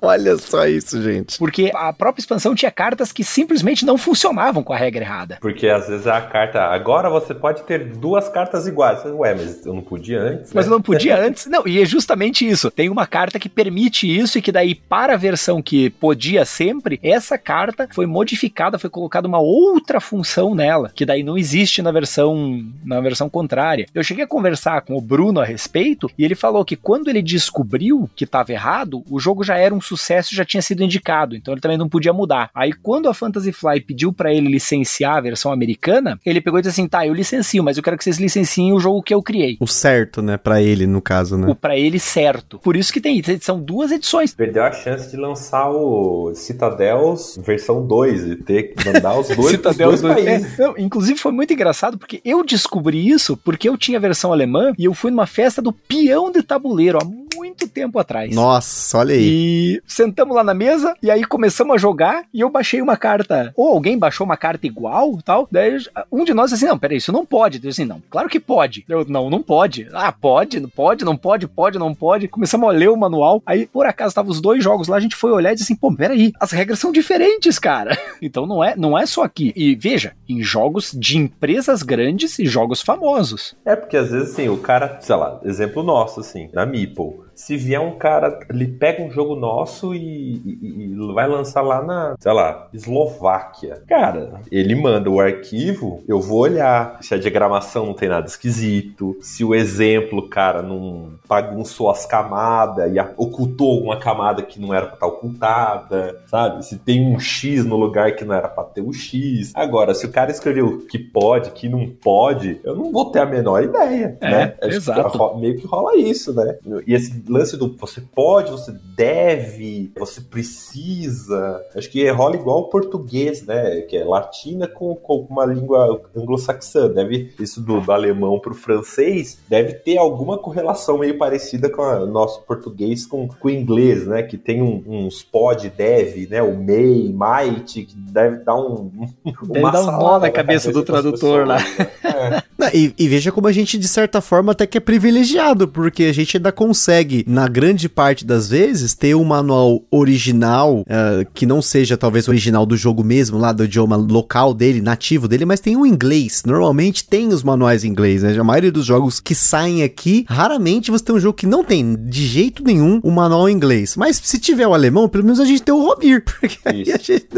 Olha só isso, gente. Porque a própria expansão tinha cartas que simplesmente não funcionavam com a regra errada. Porque às vezes a carta. Agora você pode ter duas cartas iguais. Ué, mas eu não podia antes. Mas né? eu não podia antes. Não, e é justamente isso. Tem uma carta que permite isso e que daí, para a versão que podia sempre, essa carta foi modificada, foi colocada uma outra função nela, que daí não existe na versão na versão contrária. Eu cheguei a conversar com o Bruno a respeito e ele falou que quando ele descobriu que estava errado, o jogo já era um sucesso já tinha sido indicado, então ele também não podia mudar. Aí quando a Fantasy Fly pediu para ele licenciar a versão americana, ele pegou e disse assim: "Tá, eu licencio, mas eu quero que vocês licenciem o jogo que eu criei". O certo, né, para ele no caso, né? O para ele certo. Por isso que tem, são duas edições. Perdeu a chance de lançar o Citadels versão 2 e ter que mandar os dois Citadels dois países. É, não, inclusive foi muito engraçado porque eu descobri isso porque eu tinha a versão alemã e eu fui numa festa do peão de tabuleiro há muito tempo atrás. Nossa, olha aí. E Sentamos lá na mesa e aí começamos a jogar e eu baixei uma carta. Ou alguém baixou uma carta igual tal. Daí um de nós disse assim: não, peraí, isso não pode. Eu assim, não, claro que pode. Eu, não, não pode. Ah, pode, pode, não pode, pode, não pode. Começamos a ler o manual. Aí, por acaso, estavam os dois jogos lá, a gente foi olhar e disse assim, pô, peraí, as regras são diferentes, cara. Então não é, não é só aqui. E veja, em jogos de empresas grandes e jogos famosos. É, porque às vezes, assim, o cara, sei lá, exemplo nosso, assim, na Meeple se vier um cara, ele pega um jogo nosso e, e, e, vai lançar lá na, sei lá, Eslováquia. Cara, ele manda o arquivo, eu vou olhar se a diagramação não tem nada esquisito, se o exemplo, cara, não bagunçou as camadas e ocultou alguma camada que não era pra estar ocultada, sabe? Se tem um X no lugar que não era pra ter o um X. Agora, se o cara escreveu que pode, que não pode, eu não vou ter a menor ideia, é, né? Exato. meio que rola isso, né? E esse lance do você pode, você deve, você precisa. Acho que rola igual o português, né? Que é latina com, com uma língua anglo-saxã. Deve, isso do, do alemão pro francês, deve ter alguma correlação meio parecida com o nosso português com, com o inglês, né? Que tem um, uns pod, deve, né? O may, might, que deve dar um. Deve dar um nó na cabeça, do tradutor pessoas, lá. Né? É. E, e veja como a gente, de certa forma, até que é privilegiado, porque a gente ainda consegue na grande parte das vezes, ter um manual original, uh, que não seja talvez original do jogo mesmo, lá do idioma local dele, nativo dele, mas tem o um inglês. Normalmente tem os manuais em inglês, né? A maioria dos jogos que saem aqui, raramente você tem um jogo que não tem de jeito nenhum o um manual em inglês. Mas se tiver o alemão, pelo menos a gente tem o Romir, porque aí a gente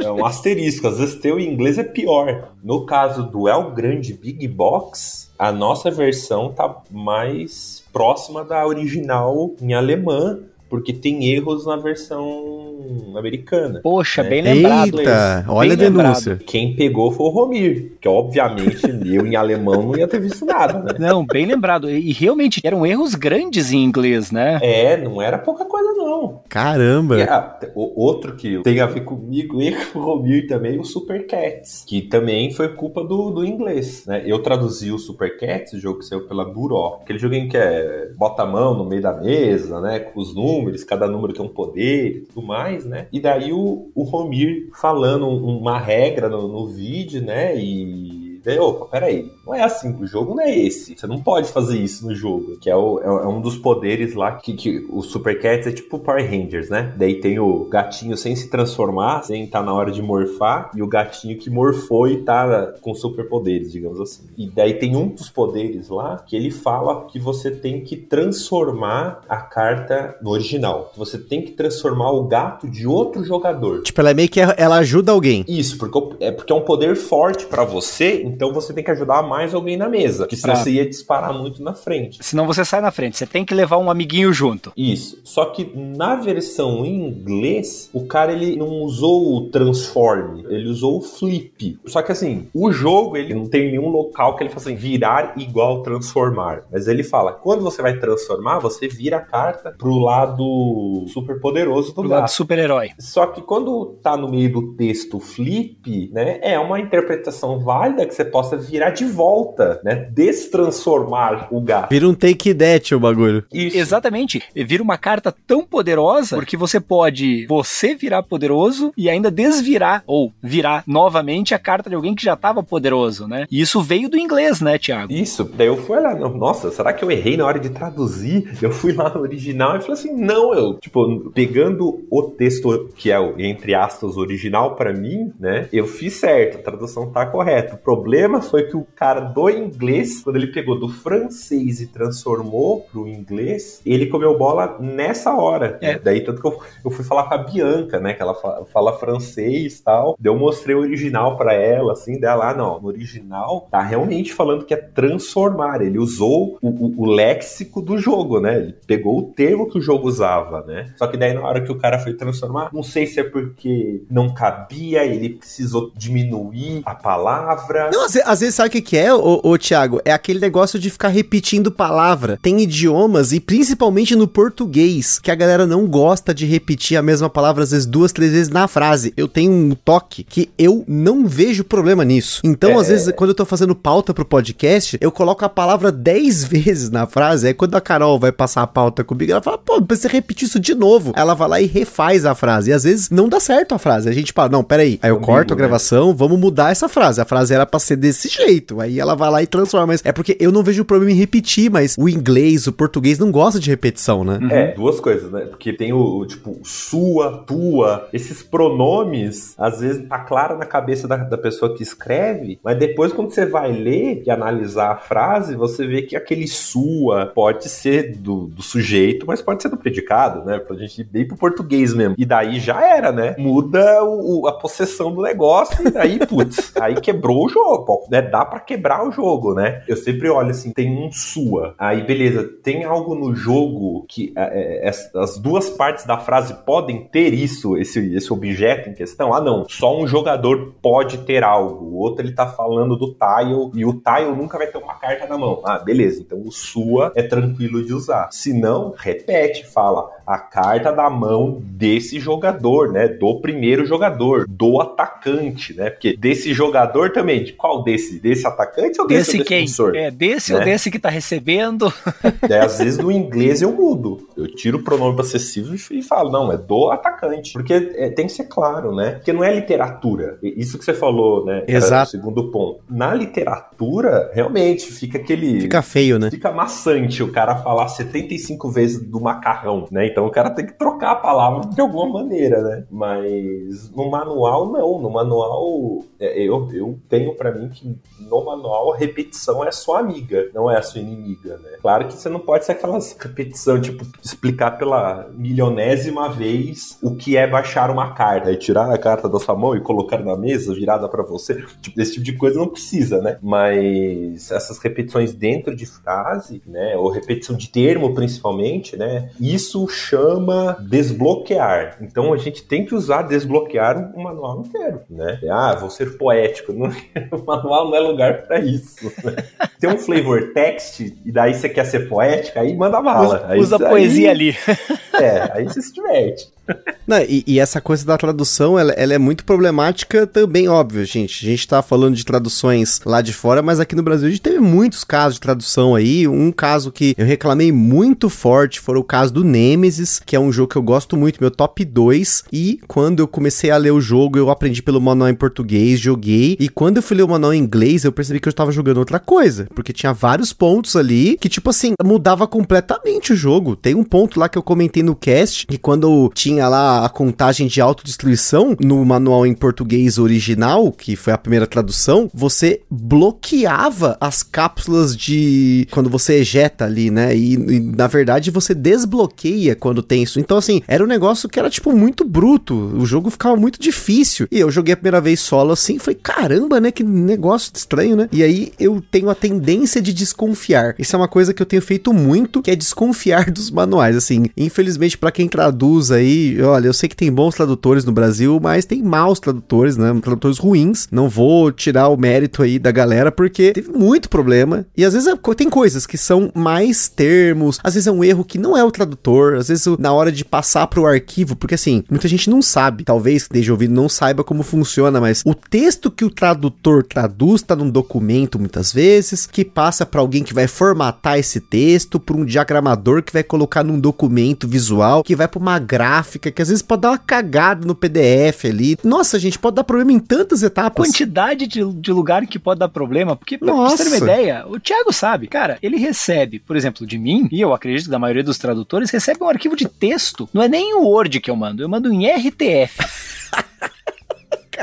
É um asterisco, às vezes ter o inglês é pior. No caso do El Grande Big Box, a nossa versão tá mais próxima da original em alemã, porque tem erros na versão americana. Poxa, né? bem lembrado. Eita, olha bem a denúncia. Lembrado. Quem pegou foi o Romir, que obviamente eu em alemão não ia ter visto nada, né? Não, bem lembrado. E realmente eram erros grandes em inglês, né? É, não era pouca coisa não. Caramba. E, ah, o outro que tem a ver comigo e com o Romir também, o Super Cats, que também foi culpa do, do inglês, né? Eu traduzi o Super Cats, o jogo que saiu pela Buró. Aquele joguinho que é bota a mão no meio da mesa, né? Com os números, cada número tem um poder e tudo mais mais, né? E daí o, o Romir falando uma regra no, no vídeo, né? E Daí, opa, peraí, não é assim, o jogo não é esse. Você não pode fazer isso no jogo. Que é, o, é, é um dos poderes lá que, que o Super Cats é tipo Power Rangers, né? Daí tem o gatinho sem se transformar, sem estar tá na hora de morfar, e o gatinho que morfou e tá com superpoderes, digamos assim. E daí tem um dos poderes lá que ele fala que você tem que transformar a carta no original. Você tem que transformar o gato de outro jogador. Tipo, ela é meio que ela ajuda alguém. Isso, porque é porque é um poder forte para você, então você tem que ajudar mais alguém na mesa, que senão pra... você ia disparar muito na frente. Senão você sai na frente, você tem que levar um amiguinho junto. Isso. Só que na versão em inglês, o cara ele não usou o transform, ele usou o flip. Só que assim, o jogo ele não tem nenhum local que ele faça assim, virar igual transformar. Mas ele fala, quando você vai transformar, você vira a carta pro lado super poderoso do pro gato. lado super-herói. Só que quando tá no meio do texto flip, né, é uma interpretação válida que você você possa virar de volta, né? Destransformar o gato. Vira um take that o bagulho. Isso. Exatamente. Vira uma carta tão poderosa porque você pode você virar poderoso e ainda desvirar ou virar novamente a carta de alguém que já estava poderoso, né? E isso veio do inglês, né, Thiago? Isso. Daí eu fui lá, nossa, será que eu errei na hora de traduzir? Eu fui lá no original e falei assim, não, eu, tipo, pegando o texto que é o, entre aspas, original para mim, né? Eu fiz certo, a tradução tá correta. O problema problema foi que o cara do inglês, quando ele pegou do francês e transformou pro inglês, ele comeu bola nessa hora. É. Daí, tanto que eu, eu, fui falar com a Bianca, né? Que ela fala, fala francês e tal. Daí eu mostrei o original para ela, assim, dela, ah, não, no original tá realmente falando que é transformar. Ele usou o, o, o léxico do jogo, né? Ele pegou o termo que o jogo usava, né? Só que daí na hora que o cara foi transformar, não sei se é porque não cabia, ele precisou diminuir a palavra. Não, Não, às, às vezes sabe o que, que é, ô, ô Thiago? É aquele negócio de ficar repetindo palavra. Tem idiomas, e principalmente no português, que a galera não gosta de repetir a mesma palavra, às vezes duas, três vezes na frase. Eu tenho um toque que eu não vejo problema nisso. Então, às vezes, quando eu tô fazendo pauta pro podcast, eu coloco a palavra dez vezes na frase. Aí quando a Carol vai passar a pauta comigo, ela fala, pô, precisa repetir isso de novo. Ela vai lá e refaz a frase. E às vezes não dá certo a frase. A gente fala, não, peraí. Aí eu corto a né? gravação, vamos mudar essa frase. A frase era pra ser desse jeito. Aí ela vai lá e transforma. Mas é porque eu não vejo problema em repetir, mas o inglês, o português não gosta de repetição, né? É, duas coisas, né? Porque tem o, o, tipo, sua, tua, esses pronomes, às vezes tá claro na cabeça da, da pessoa que escreve, mas depois quando você vai ler e analisar a frase, você vê que aquele sua pode ser do, do sujeito, mas pode ser do predicado, né? Pra gente ir bem pro português mesmo. E daí já era, né? Muda o, o- a possessão do negócio e daí, putz, aí quebrou o jogo, pô, né? Dá pra quebrar o jogo, né? Eu sempre olho assim, tem um sua, aí beleza, tem algo no jogo que é, é, as- as duas partes da frase podem ter isso, esse, esse objeto em questão? Ah, não, só um jogador pode ter algo, o outro ele tá falando do tile e o tile nunca vai ter uma carta na mão. Ah, beleza, então o sua é tranquilo de usar. Se não, repete, fala a carta da mão desse jogador, né? Do primeiro jogador, do atacante, né? Porque desse jogador também, de qual desse? Desse atacante ou desse, Desse quem? defensor? É, desse ou né? desse que tá recebendo. Daí, às vezes no inglês eu mudo. Eu tiro o pronome possessivo e e falo, não, é do atacante. Porque é, tem que ser claro, né? Porque não é literatura. Isso que você falou, né? Exato. o segundo ponto. Na literatura, realmente, fica aquele. Fica feio, né? Fica maçante o cara falar 75 vezes do macarrão, né? Então o cara tem que trocar a palavra de alguma maneira, né? Mas no manual, não. No manual, é, eu, eu tenho pra mim que no manual a repetição é sua amiga, não é a sua inimiga, né? Claro que você não pode ser aquelas repetição, tipo, explicar pela milionésima vez o que é baixar uma carta e tirar a carta da sua mão e colocar na mesa virada pra você. Tipo, esse tipo de coisa não precisa, né? Mas essas repetições dentro de frase, né? Ou repetição de termo, principalmente, né? Isso chama desbloquear. Então a gente tem que usar desbloquear o manual inteiro, né? Ah, vou ser poético. Não- o manual não é lugar pra isso. né? Tem um flavor text e daí você quer ser poética, aí manda bala. Aí- Usa aí- poesia ali. É, aí você se diverte. Não, e, e essa coisa da tradução, ela, ela é muito problemática também, óbvio, gente. A gente tá falando de traduções lá de fora, mas aqui no Brasil a gente teve muitos casos de tradução aí. Um caso que eu reclamei muito forte foi o caso do Nemesis, que é um jogo que eu gosto muito, meu top 2. E quando eu comecei a ler o jogo, eu aprendi pelo manual em português, joguei. E quando eu fui ler o manual em inglês, eu percebi que eu tava jogando outra coisa. Porque tinha vários pontos ali que, tipo assim, mudava completamente o jogo. Tem um ponto lá que eu comentei no cast, que quando eu tinha lá a contagem de autodestruição no manual em português original, que foi a primeira tradução, você bloqueava as cápsulas de. quando você ejeta ali, né? E, e, na verdade você desbloqueia quando tem isso. Então, assim, era um negócio que era, tipo, muito bruto. O jogo ficava muito difícil. E eu joguei a primeira vez solo assim, falei, caramba, né? Que negócio estranho, né? E aí eu tenho a tendência de desconfiar. Isso é uma coisa que eu tenho feito muito, que é desconfiar dos manuais. Assim, infelizmente, para quem traduz aí, olha, eu sei que tem bons tradutores no Brasil, mas tem maus tradutores, né? Tradutores ruins. Não vou tirar o mérito aí da galera, porque teve muito problema. E às vezes é- tem coisas que são mais termos, às vezes é um erro que não é o tradutor, às vezes na hora de passar pro arquivo, porque assim, muita gente não sabe, talvez que esteja ouvindo não saiba como funciona, mas o texto que o tradutor traduz tá num documento muitas vezes, que passa para alguém que vai formatar esse texto, para um diagramador que vai colocar num documento visual, que vai para uma gráfica, que às vezes pode dar uma cagada no PDF ali. Nossa, gente, pode dar problema em tantas etapas. Quantidade de, de lugar que pode dar problema, porque pra, pra Nossa. você ter uma ideia, o Thiago sabe, cara, ele recebe, por exemplo, de mim, e eu acredito que da maioria dos tradutores, recebe um arquivo de texto. Não é nem o Word que eu mando, eu mando em RTF.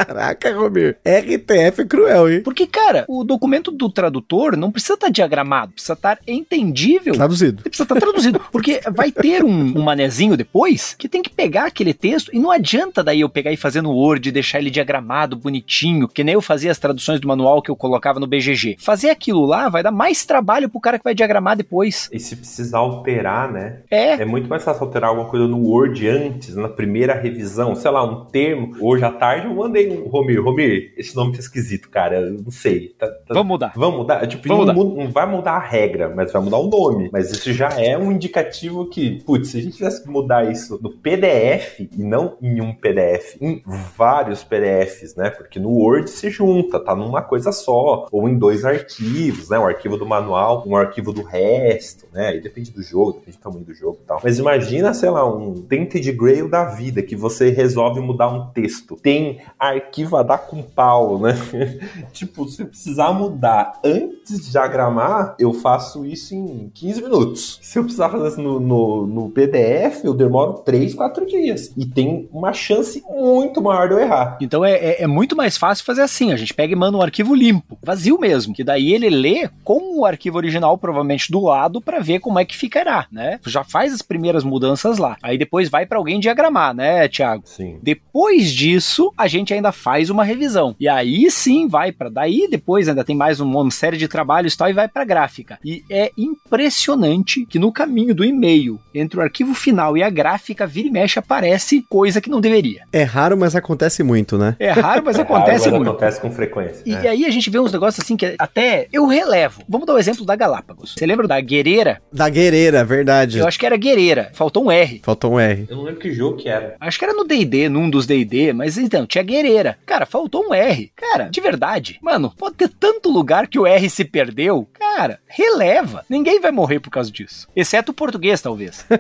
Caraca, Romir. RTF é cruel, hein? Porque, cara, o documento do tradutor não precisa estar diagramado, precisa estar entendível. Traduzido. Precisa estar traduzido, porque vai ter um, um manezinho depois que tem que pegar aquele texto e não adianta daí eu pegar e fazer no Word e deixar ele diagramado, bonitinho, que nem eu fazia as traduções do manual que eu colocava no BGG. Fazer aquilo lá vai dar mais trabalho pro cara que vai diagramar depois. E se precisar alterar, né? É, É muito mais fácil alterar alguma coisa no Word antes, na primeira revisão, sei lá, um termo. Hoje à tarde eu mandei um. Romir, Romir, esse nome tá esquisito, cara. Eu não sei. Tá, tá... Vamos mudar. Vamos mudar? Tipo, Vamos não, mudar. mu- não vai mudar a regra, mas vai mudar o nome. Mas isso já é um indicativo que, putz, se a gente tivesse que mudar isso no PDF e não em um PDF, em vários PDFs, né? Porque no Word se junta, tá numa coisa só, ou em dois arquivos, né? Um arquivo do manual, um arquivo do resto, né? Aí depende do jogo, depende do tamanho do jogo e tal. Mas imagina, sei lá, um Tainted Grail da vida, que você resolve mudar um texto. Tem arquivo a dar com pau, né? tipo, se precisar mudar antes de diagramar, eu faço isso em 15 minutos. Se eu precisar fazer isso no, no, no PDF, eu demoro 3, 4 dias. E tem uma chance muito maior de eu errar. Então é, é, é muito mais fácil fazer assim. A gente pega e manda um arquivo limpo, vazio mesmo. Que daí ele lê com o arquivo original, provavelmente do lado, para ver como é que ficará, né? Já faz as primeiras mudanças lá. Aí depois vai para alguém diagramar, né, Thiago? Sim. Depois disso, a gente ainda faz uma revisão. E aí sim vai para daí depois ainda tem mais um- uma série de trabalhos e tal e vai para gráfica. E é impressionante que no caminho do e-mail entre o arquivo final e a gráfica vira e mexe aparece coisa que não deveria. É raro, mas acontece muito, né? É raro, mas É acontece raro, mas muito. acontece com frequência. E É. aí a gente vê uns negócios assim que até eu relevo. Vamos dar o exemplo da Galápagos. Você lembra da guerreira? Da guerreira, verdade. Eu acho que era guerreira. Faltou um R. Faltou um R. Eu não lembro que jogo que era. Acho que era no D&D, num dos D&D, mas então, tinha guerreira. Cara, faltou um R. Cara, de verdade. Mano, pode ter tanto lugar que o R se perdeu. Cara, releva. Ninguém vai morrer por causa disso. Exceto o português, talvez.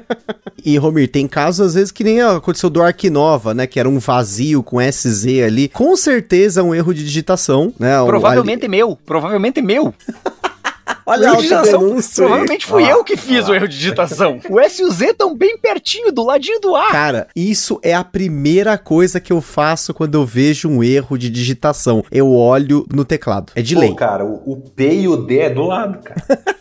E, Romir, tem casos às vezes que nem aconteceu do Arquinova, né? Que era um vazio com SZ ali. Com certeza um erro de digitação, né? o- Provavelmente meu. Provavelmente meu. Olha a Erro de digitação. Provavelmente fui Ah, eu que fiz o erro de digitação. O S e o Z estão bem pertinho, do ladinho do A. Cara, isso é a primeira coisa que eu faço quando eu vejo um erro de digitação. Eu olho no teclado. É de Pô, lei. cara, o, o P e o D é do lado, cara.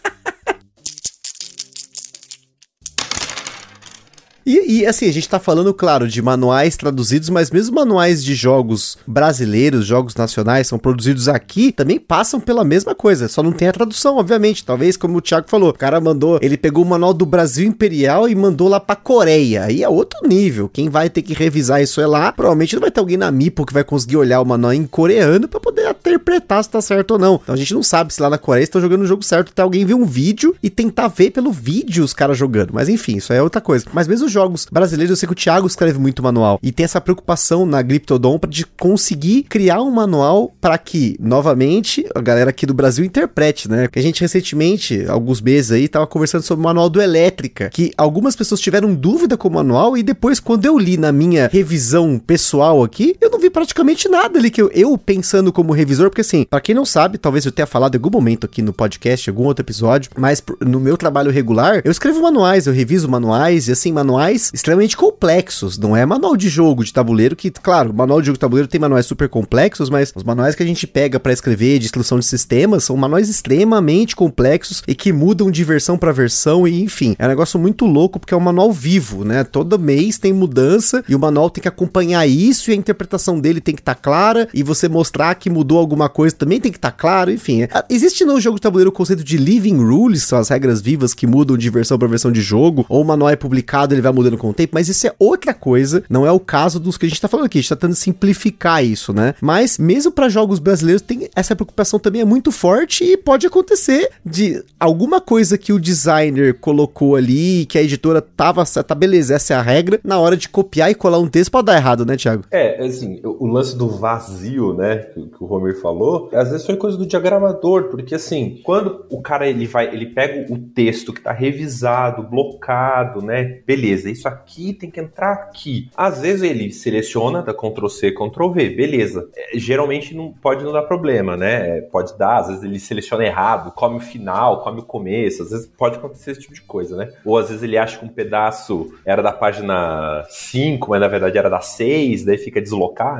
E, e, assim, a gente tá falando, claro, de manuais traduzidos, mas mesmo manuais de jogos brasileiros, jogos nacionais, são produzidos aqui, também passam pela mesma coisa. Só não tem a tradução, obviamente. Talvez, como o Thiago falou, o cara mandou, ele pegou o manual do Brasil Imperial e mandou lá pra Coreia. Aí é outro nível. Quem vai ter que revisar isso é lá. Provavelmente não vai ter alguém na Mipo que vai conseguir olhar o manual em coreano pra poder interpretar se tá certo ou não. Então a gente não sabe se lá na Coreia estão jogando o jogo certo, até alguém ver um vídeo e tentar ver pelo vídeo os caras jogando. Mas enfim, isso aí é outra coisa. Mas mesmo os jogos brasileiros, eu sei que o Thiago escreve muito manual e tem essa preocupação na Glyptodon de conseguir criar um manual para que, novamente, a galera aqui do Brasil interprete, né? Porque a gente recentemente, alguns meses aí, tava conversando sobre o manual do Elétrica, que algumas pessoas tiveram dúvida com o manual e depois, quando eu li na minha revisão pessoal aqui, eu não vi praticamente nada ali que eu, eu pensando como revisor, porque assim, pra quem não sabe, talvez eu tenha falado em algum momento aqui no podcast, algum outro episódio, mas no meu trabalho regular, eu escrevo manuais, eu reviso manuais, e assim, manuais extremamente complexos, não é manual de jogo de tabuleiro, que, claro, manual de jogo de tabuleiro tem manuais super complexos, mas os manuais que a gente pega pra escrever de instrução de sistemas são manuais extremamente complexos e que mudam de versão pra versão, e enfim, é um negócio muito louco porque é um manual vivo, né? Todo mês tem mudança e o manual tem que acompanhar isso e a interpretação dele tem que estar clara e você mostrar que mudou alguma coisa também tem que estar claro, enfim. é- Existe no jogo de tabuleiro o conceito de living rules, são as regras vivas que mudam de versão pra versão de jogo, ou o manual é publicado, ele vai mudando com o tempo, mas isso é outra coisa, não é o caso dos que a gente tá falando aqui, a gente tá tentando simplificar isso, né? Mas mesmo pra jogos brasileiros tem essa preocupação também é muito forte e pode acontecer de alguma coisa que o designer colocou ali, que a editora tava, tá beleza, essa é a regra, na hora de copiar e colar um texto pode dar errado, né, Thiago? É, assim, o lance do vazio, né, que, que o Romir falou, às vezes foi coisa do diagramador, porque assim, quando o cara ele vai, ele pega o texto que tá revisado, blocado, né, beleza, isso aqui tem que entrar aqui. Às vezes ele seleciona, dá Ctrl C, Ctrl V, beleza. É, geralmente não pode não dar problema, né, é, pode dar, às vezes ele seleciona errado, come o final, come o começo, às vezes pode acontecer esse tipo de coisa, né. Ou às vezes ele acha que um pedaço era da página 5, mas na verdade era da 6, daí fica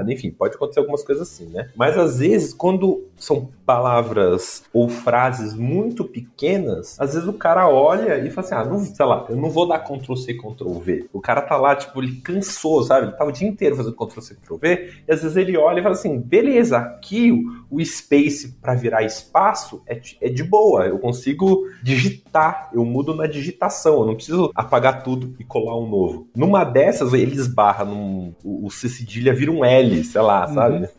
enfim, pode acontecer algumas coisas assim, né? Mas às vezes, quando são palavras ou frases muito pequenas, às vezes o cara olha e fala assim: ah, não, sei lá, eu não vou dar Ctrl C, Ctrl V. O cara tá lá, tipo, ele cansou, sabe? Ele tá o dia inteiro fazendo Ctrl C, Ctrl V, e às vezes ele olha e fala assim: beleza, aqui o, o space para virar espaço é, é de boa, eu consigo digitar, eu mudo na digitação, eu não preciso apagar tudo e colar um novo. Numa dessas, ele esbarra num. O, o C cedilha vira um L Sei lá, sabe?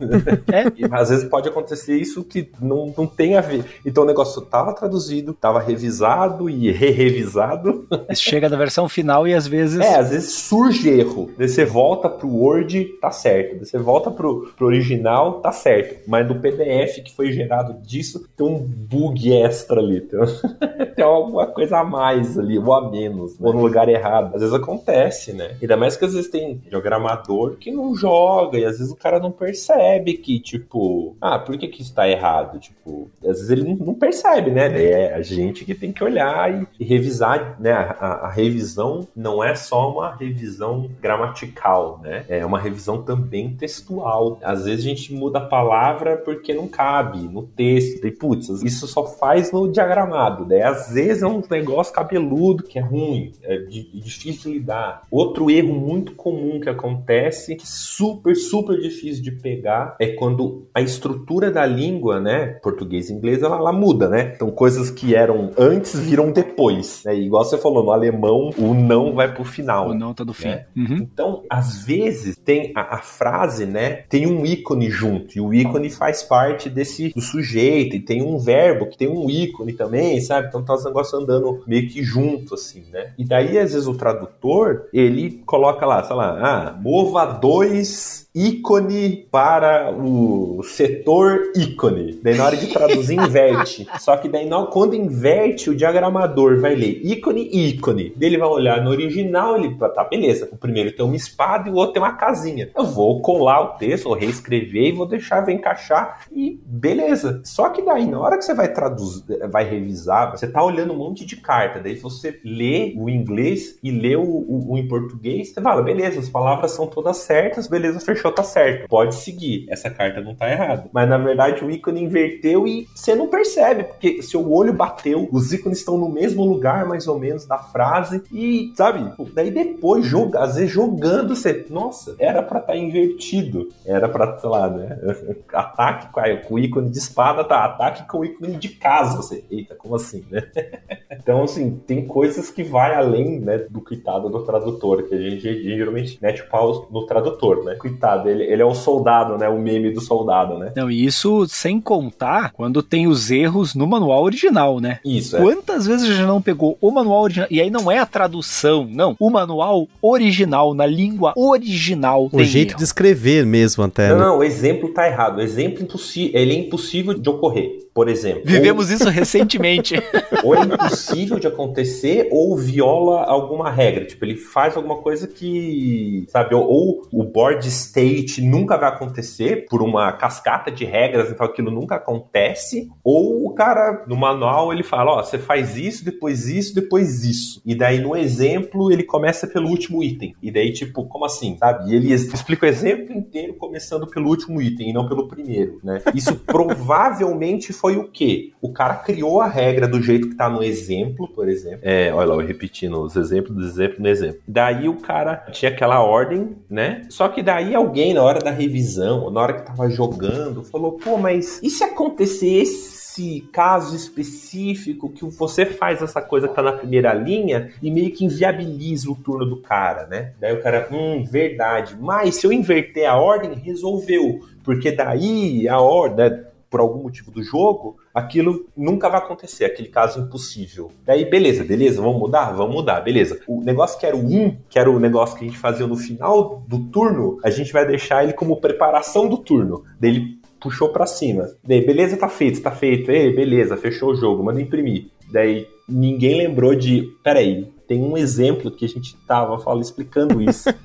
É. E às vezes pode acontecer isso que não, não tem a ver. Então o negócio tava traduzido, tava revisado e re-revisado. Chega na versão final e às vezes. É, às vezes surge erro. Daí você volta pro Word, tá certo. Daí você volta pro, pro original, tá certo. Mas no PDF que foi gerado disso, tem um bug extra ali. Tem, tem alguma coisa a mais ali, ou a menos, né? ou no lugar errado. Às vezes acontece, né? Ainda mais que às vezes tem programador que não joga, e às vezes o cara não percebe que, tipo, ah, por que que isso tá errado? Tipo, às vezes ele não, percebe, né? É a gente que tem que olhar e, revisar, né? A, a- a revisão não é só uma revisão gramatical, né? É uma revisão também textual. Às vezes a gente muda a palavra porque não cabe no texto. E, putz, isso só faz no diagramado. Daí às vezes é um negócio cabeludo que é ruim, é di- difícil lidar. Outro erro muito comum que acontece, que é super, super difícil de pegar, é quando a estrutura da língua, né, português e inglês, ela, ela muda, né? Então coisas que eram antes viram depois. Né? Igual você falou, no alemão o não vai pro final. O não tá do fim. É. Uhum. Então, às vezes, tem a, a frase, né? Tem um ícone junto. E o ícone faz parte desse do sujeito. E tem um verbo que tem um ícone também, sabe? Então tá os negócios andando meio que junto, assim, né? E daí, às vezes, o tradutor, ele coloca lá, sei lá, ah, mova dois ícone para o setor ícone. Daí na hora de traduzir, inverte. Só que daí na- quando inverte, o diagramador vai ler ícone e ícone. Daí ele vai olhar no original, ele tá, beleza. O primeiro tem uma espada e o outro tem uma casinha. Eu vou colar o texto, vou reescrever e vou deixar, vai encaixar e beleza. Só que daí, na hora que você vai traduzir, vai revisar, você tá olhando um monte de carta. Daí você lê o inglês e lê o, o- o em português, você fala, beleza, as palavras são todas certas, beleza, fechou, tá certo. Pode seguir, essa carta não tá errada. Mas na verdade o ícone inverteu e você não percebe, porque seu olho bateu, os ícones estão no mesmo lugar, mais ou menos, da frase, e sabe, daí depois, joga, às vezes jogando, você, nossa, era pra estar invertido. Era pra, sei lá, né? Ataque com o ícone de espada, tá? Ataque com o ícone de casa. Você, eita, como assim, né? Então, assim, tem coisas que vai além, né, do coitado do tradutor, que a gente geralmente mete o pau no tradutor, né? Coitado, ele, ele é o soldado, né? O meme do soldado, né? Não, e isso sem contar quando tem os erros no manual original, né? Isso, é. Quantas vezes já não pegou o manual original? E aí não é a tradução, não. O manual original, na língua original. O tem jeito erro. de escrever mesmo até, Não, né? não, o exemplo tá errado. O exemplo impossi- ele é impossível de ocorrer, por exemplo. Vivemos isso recentemente. ou é impossível de acontecer ou viola alguma regra. Tipo, ele faz alguma coisa que, sabe, ou, ou o board state nunca vai acontecer por uma cascata de regras, então aquilo nunca acontece, ou o cara no manual ele fala, ó, você faz isso, depois isso, depois isso. E daí no exemplo ele começa pelo último item. E daí tipo, como assim, sabe? E ele explica o exemplo inteiro começando pelo último item e não pelo primeiro, né? Isso provavelmente foi o quê? O cara criou a regra do jeito que tá no exemplo, por exemplo. É, olha lá, eu repetindo os exemplos do exemplo no exemplo. Daí o cara tinha aquela ordem, né? Só que daí alguém, na hora da revisão, ou na hora que tava jogando, falou: pô, mas e se acontecer esse caso específico que você faz essa coisa que tá na primeira linha e meio que inviabiliza o turno do cara, né? Daí o cara, hum, verdade. Mas se eu inverter a ordem, resolveu. Porque daí a ordem, por algum motivo do jogo, aquilo nunca vai acontecer, aquele caso impossível. Daí, beleza, beleza, vamos mudar? Vamos mudar, beleza. O negócio que era o 1, que era o negócio que a gente fazia no final do turno, a gente vai deixar ele como preparação do turno. Daí ele puxou pra cima. Daí, beleza, tá feito, tá feito. Ei, beleza, fechou o jogo, manda imprimir. Daí ninguém lembrou de, peraí, tem um exemplo que a gente tava falando, explicando isso.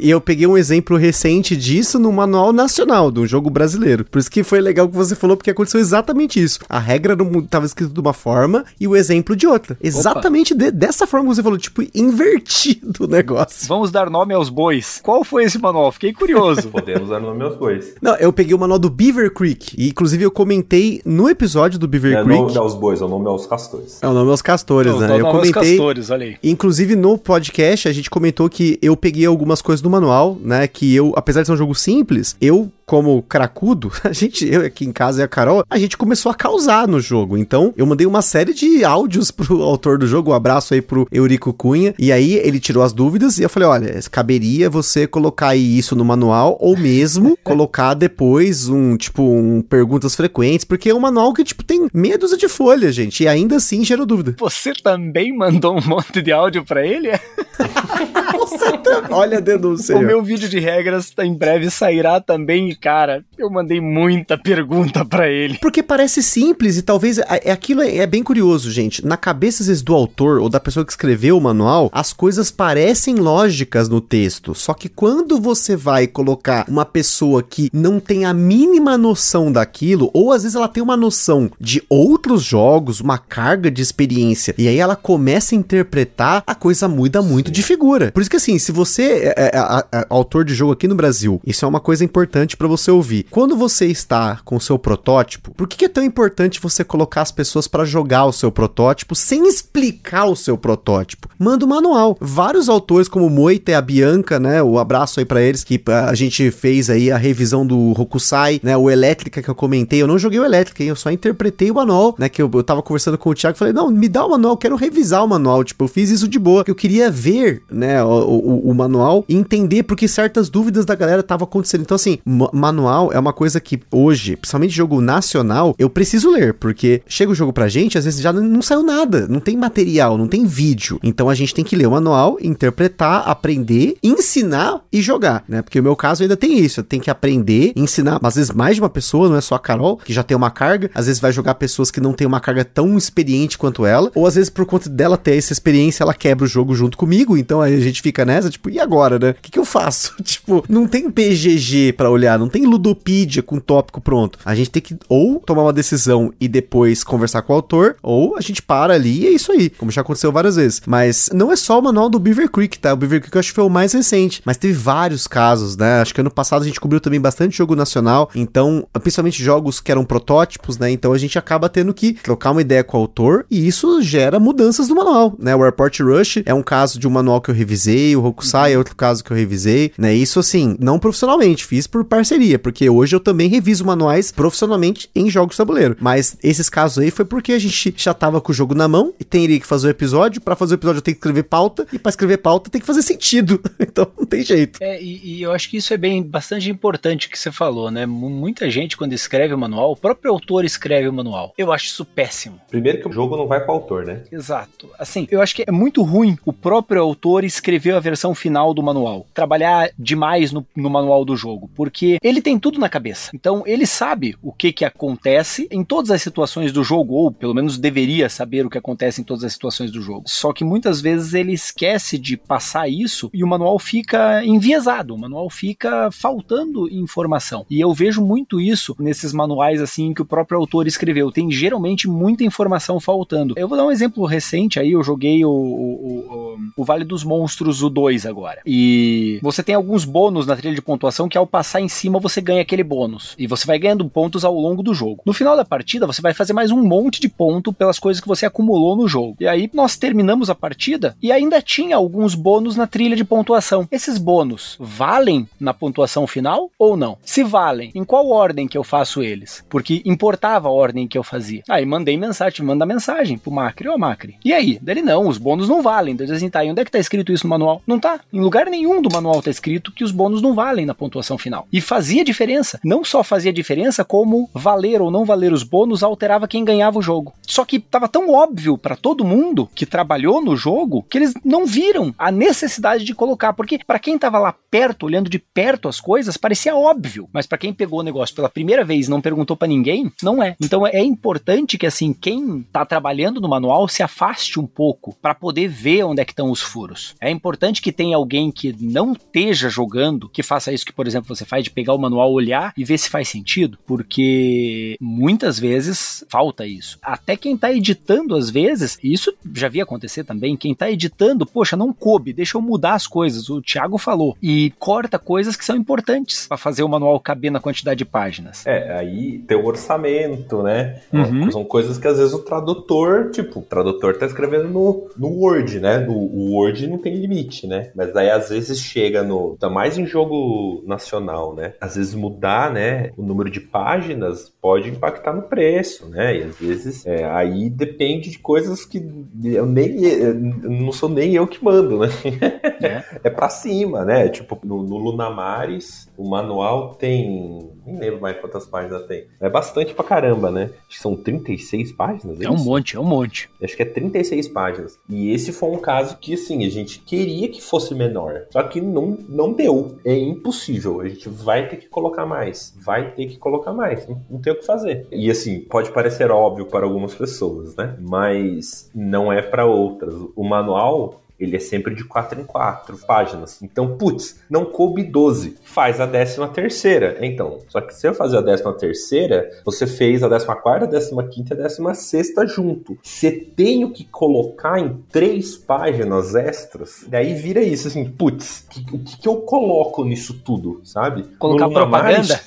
E eu peguei um exemplo recente disso no Manual Nacional, de um jogo brasileiro. Por isso que foi legal que você falou, porque aconteceu exatamente isso. A regra estava escrita de uma forma e o exemplo de outra. Exatamente de- dessa forma que você falou, tipo, invertido o negócio. Vamos dar nome aos bois. Qual foi esse manual? Fiquei curioso. Podemos dar nome aos bois. Não, eu peguei o manual do Beaver Creek. E inclusive eu comentei no episódio do Beaver É, Creek. não, não aos bois, é o nome aos castores. É o nome aos castores, Não, né? Eu nome aos comentei. castores, olha aí. Inclusive no podcast a gente comentou que eu peguei algumas coisas do manual, né? Que eu, apesar de ser um jogo simples, eu como cracudo, a gente, eu aqui em casa e a Carol, a gente começou a causar no jogo. Então, eu mandei uma série de áudios pro autor do jogo, um abraço aí pro Eurico Cunha, e aí ele tirou as dúvidas e eu falei, olha, caberia você colocar isso no manual ou mesmo colocar depois um, tipo, um perguntas frequentes, porque é um manual que, tipo, tem meia dúzia de folhas, gente, e ainda assim gerou dúvida. Você também mandou um monte de áudio para ele? você também. Olha a denúncia. O meu vídeo de regras em breve sairá também, e cara, eu mandei muita pergunta para ele. Porque parece simples e talvez é, é aquilo é, é bem curioso, gente. Na cabeça às vezes do autor ou da pessoa que escreveu o manual, as coisas parecem lógicas no texto. Só que quando você vai colocar uma pessoa que não tem a mínima noção daquilo, ou às vezes ela tem uma noção de outros jogos, uma carga de experiência, e aí ela começa a interpretar, a coisa muda muito de figura. Por isso que assim, se você é, é, é, é autor de jogo aqui no Brasil, isso é uma coisa importante para você ouvir. Quando você está com o seu protótipo, por que, que é tão importante você colocar as pessoas para jogar o seu protótipo sem explicar o seu protótipo? Manda o um manual. Vários autores, como Moita e a Bianca, né? O abraço aí para eles, que a gente fez aí a revisão do Hokusai, né? O Elétrica que eu comentei. Eu não joguei o Elétrica, eu só interpretei o manual, né? Que eu, eu tava conversando com o Thiago falei, não, me dá o manual, eu quero revisar o manual. Tipo, eu fiz isso de boa. Eu queria ver, né, o, o, o manual e entender porque certas dúvidas da galera estavam acontecendo. Então, assim, manual é uma coisa que hoje, principalmente jogo nacional, eu preciso ler, porque chega o jogo pra gente, às vezes já não, saiu nada, não tem material, não tem vídeo. Então a gente tem que ler o manual, interpretar, aprender, ensinar e jogar, né? Porque o meu caso ainda tem isso, eu tenho que aprender, ensinar, às vezes mais de uma pessoa, não é só a Carol, que já tem uma carga, às vezes vai jogar pessoas que não tem uma carga tão experiente quanto ela, ou às vezes por conta dela ter essa experiência, ela quebra o jogo junto comigo, então aí a gente fica nessa, tipo, e agora, né? O que, que eu faço? tipo, não tem PGG para olhar, não tem Ludopedia com tópico pronto. A gente tem que ou tomar uma decisão e depois conversar com o autor, ou a gente para ali e é isso aí, como já aconteceu várias vezes. Mas não é só o manual do Beaver Creek, tá? O Beaver Creek eu acho que foi o mais recente, mas teve vários casos, né? Acho que ano passado a gente cobriu também bastante jogo nacional, então, principalmente jogos que eram protótipos, né? Então a gente acaba tendo que trocar uma ideia com o autor e isso gera mudanças no manual, né? O Airport Rush é um caso de um manual que eu revisei, o Hokusai é outro caso que eu revisei, né? Isso assim, não profissionalmente, fiz por parceria, porque hoje eu também reviso manuais profissionalmente em jogos de tabuleiro. Mas esses casos aí foi porque a gente já tava com o jogo na mão e teria que fazer o episódio. Para fazer o episódio eu tenho que escrever pauta e para escrever pauta tem que fazer sentido. então não tem jeito. É, e, e, eu acho que isso é bem bastante importante que você falou, né? Muita gente quando escreve o manual, o próprio autor escreve o manual. Eu acho isso péssimo. Primeiro que o jogo não vai para o autor, né? Exato. Assim, eu acho que é muito ruim o próprio autor escrever a versão final do manual. Trabalhar demais no, no manual do jogo, porque ele tem tudo na cabeça. Então ele sabe o que que acontece em todas as situações do jogo, ou pelo menos deveria saber o que acontece em todas as situações do jogo. Só que muitas vezes ele esquece de passar isso e o manual fica enviesado, o manual fica faltando informação. E eu vejo muito isso nesses manuais assim que o próprio autor escreveu. Tem geralmente muita informação faltando. Eu vou dar um exemplo recente aí, eu joguei o, o, o, o Vale dos Monstros, o 2 agora. E você tem alguns bônus na trilha de pontuação que ao passar em cima você ganha aquele bônus. E você vai ganhando pontos ao longo do jogo. No final da partida, você vai fazer mais um monte de ponto pelas coisas que você acumulou no jogo. E aí nós terminamos a partida e ainda tinha alguns bônus na trilha de pontuação. Esses bônus valem na pontuação final ou não? Se valem, em qual ordem que eu faço eles? Porque importava a ordem que eu fazia. Aí mandei mensagem, manda mensagem pro Macri, ô Macri. E aí? Dele não, os bônus não valem. Então assim, tá, e onde é que tá escrito isso no manual? Não tá. Em lugar nenhum do manual tá escrito que os bônus não valem na pontuação final. E fazia diferença. Não só fazia diferença, como valer ou não valer os bônus alterava quem ganhava o jogo. Só que tava tão óbvio para todo mundo que trabalhou no jogo que eles não viram a necessidade de colocar, porque para quem tava lá perto, olhando de perto as coisas, parecia óbvio, mas para quem pegou o negócio pela primeira vez não perguntou para ninguém, não é. Então é importante que assim, quem tá trabalhando no manual se afaste um pouco para poder ver onde é que estão os furos. É importante que tenha alguém que não esteja jogando, que faça isso que, por exemplo, você faz de pegar o manual, olhar e ver se faz sentido, porque muitas vezes falta isso. Até quem tá editando, às vezes, e isso já vi acontecer também, quem tá editando, poxa, não coube, deixa eu mudar as coisas, o Thiago falou, e corta coisas que são importantes para fazer o manual caber na quantidade de páginas. É, aí tem o orçamento, né? Uhum. São coisas que às vezes o tradutor, tipo, o tradutor tá escrevendo no, no Word, né? No, o Word não tem limite, né? Mas aí às vezes chega no. Tá mais em jogo nacional, né? Às vezes mudar, né? O número de páginas pode impactar no preço, né? E às vezes é, aí depende de coisas que eu nem. Eu não sou nem eu que mando, né? É, é pra cima, né? Tipo, no, no Lunamares, o manual tem. Nem lembro mais quantas páginas tem. É bastante pra caramba, né? Acho que são 36 páginas. É, é um monte, é um monte. Acho que é 36 páginas. E esse foi um caso que, assim, a gente queria que fosse menor. Só que não, não deu. É impossível. A gente vai ter que colocar mais. Vai ter que colocar mais. Não, não tem o que fazer. E, assim, pode parecer óbvio para algumas pessoas, né? Mas não é para outras. O manual ele é sempre de 4 em 4 páginas. Então, putz, não coube 12. Faz a 13 terceira. Então, só que se eu fazer a 13 terceira, você fez a 14 quarta, a 15 quinta e a 16 sexta junto. Você tem que colocar em três páginas extras. Daí vira isso, assim, putz, o que, que, eu coloco nisso tudo, sabe? Colocar propaganda?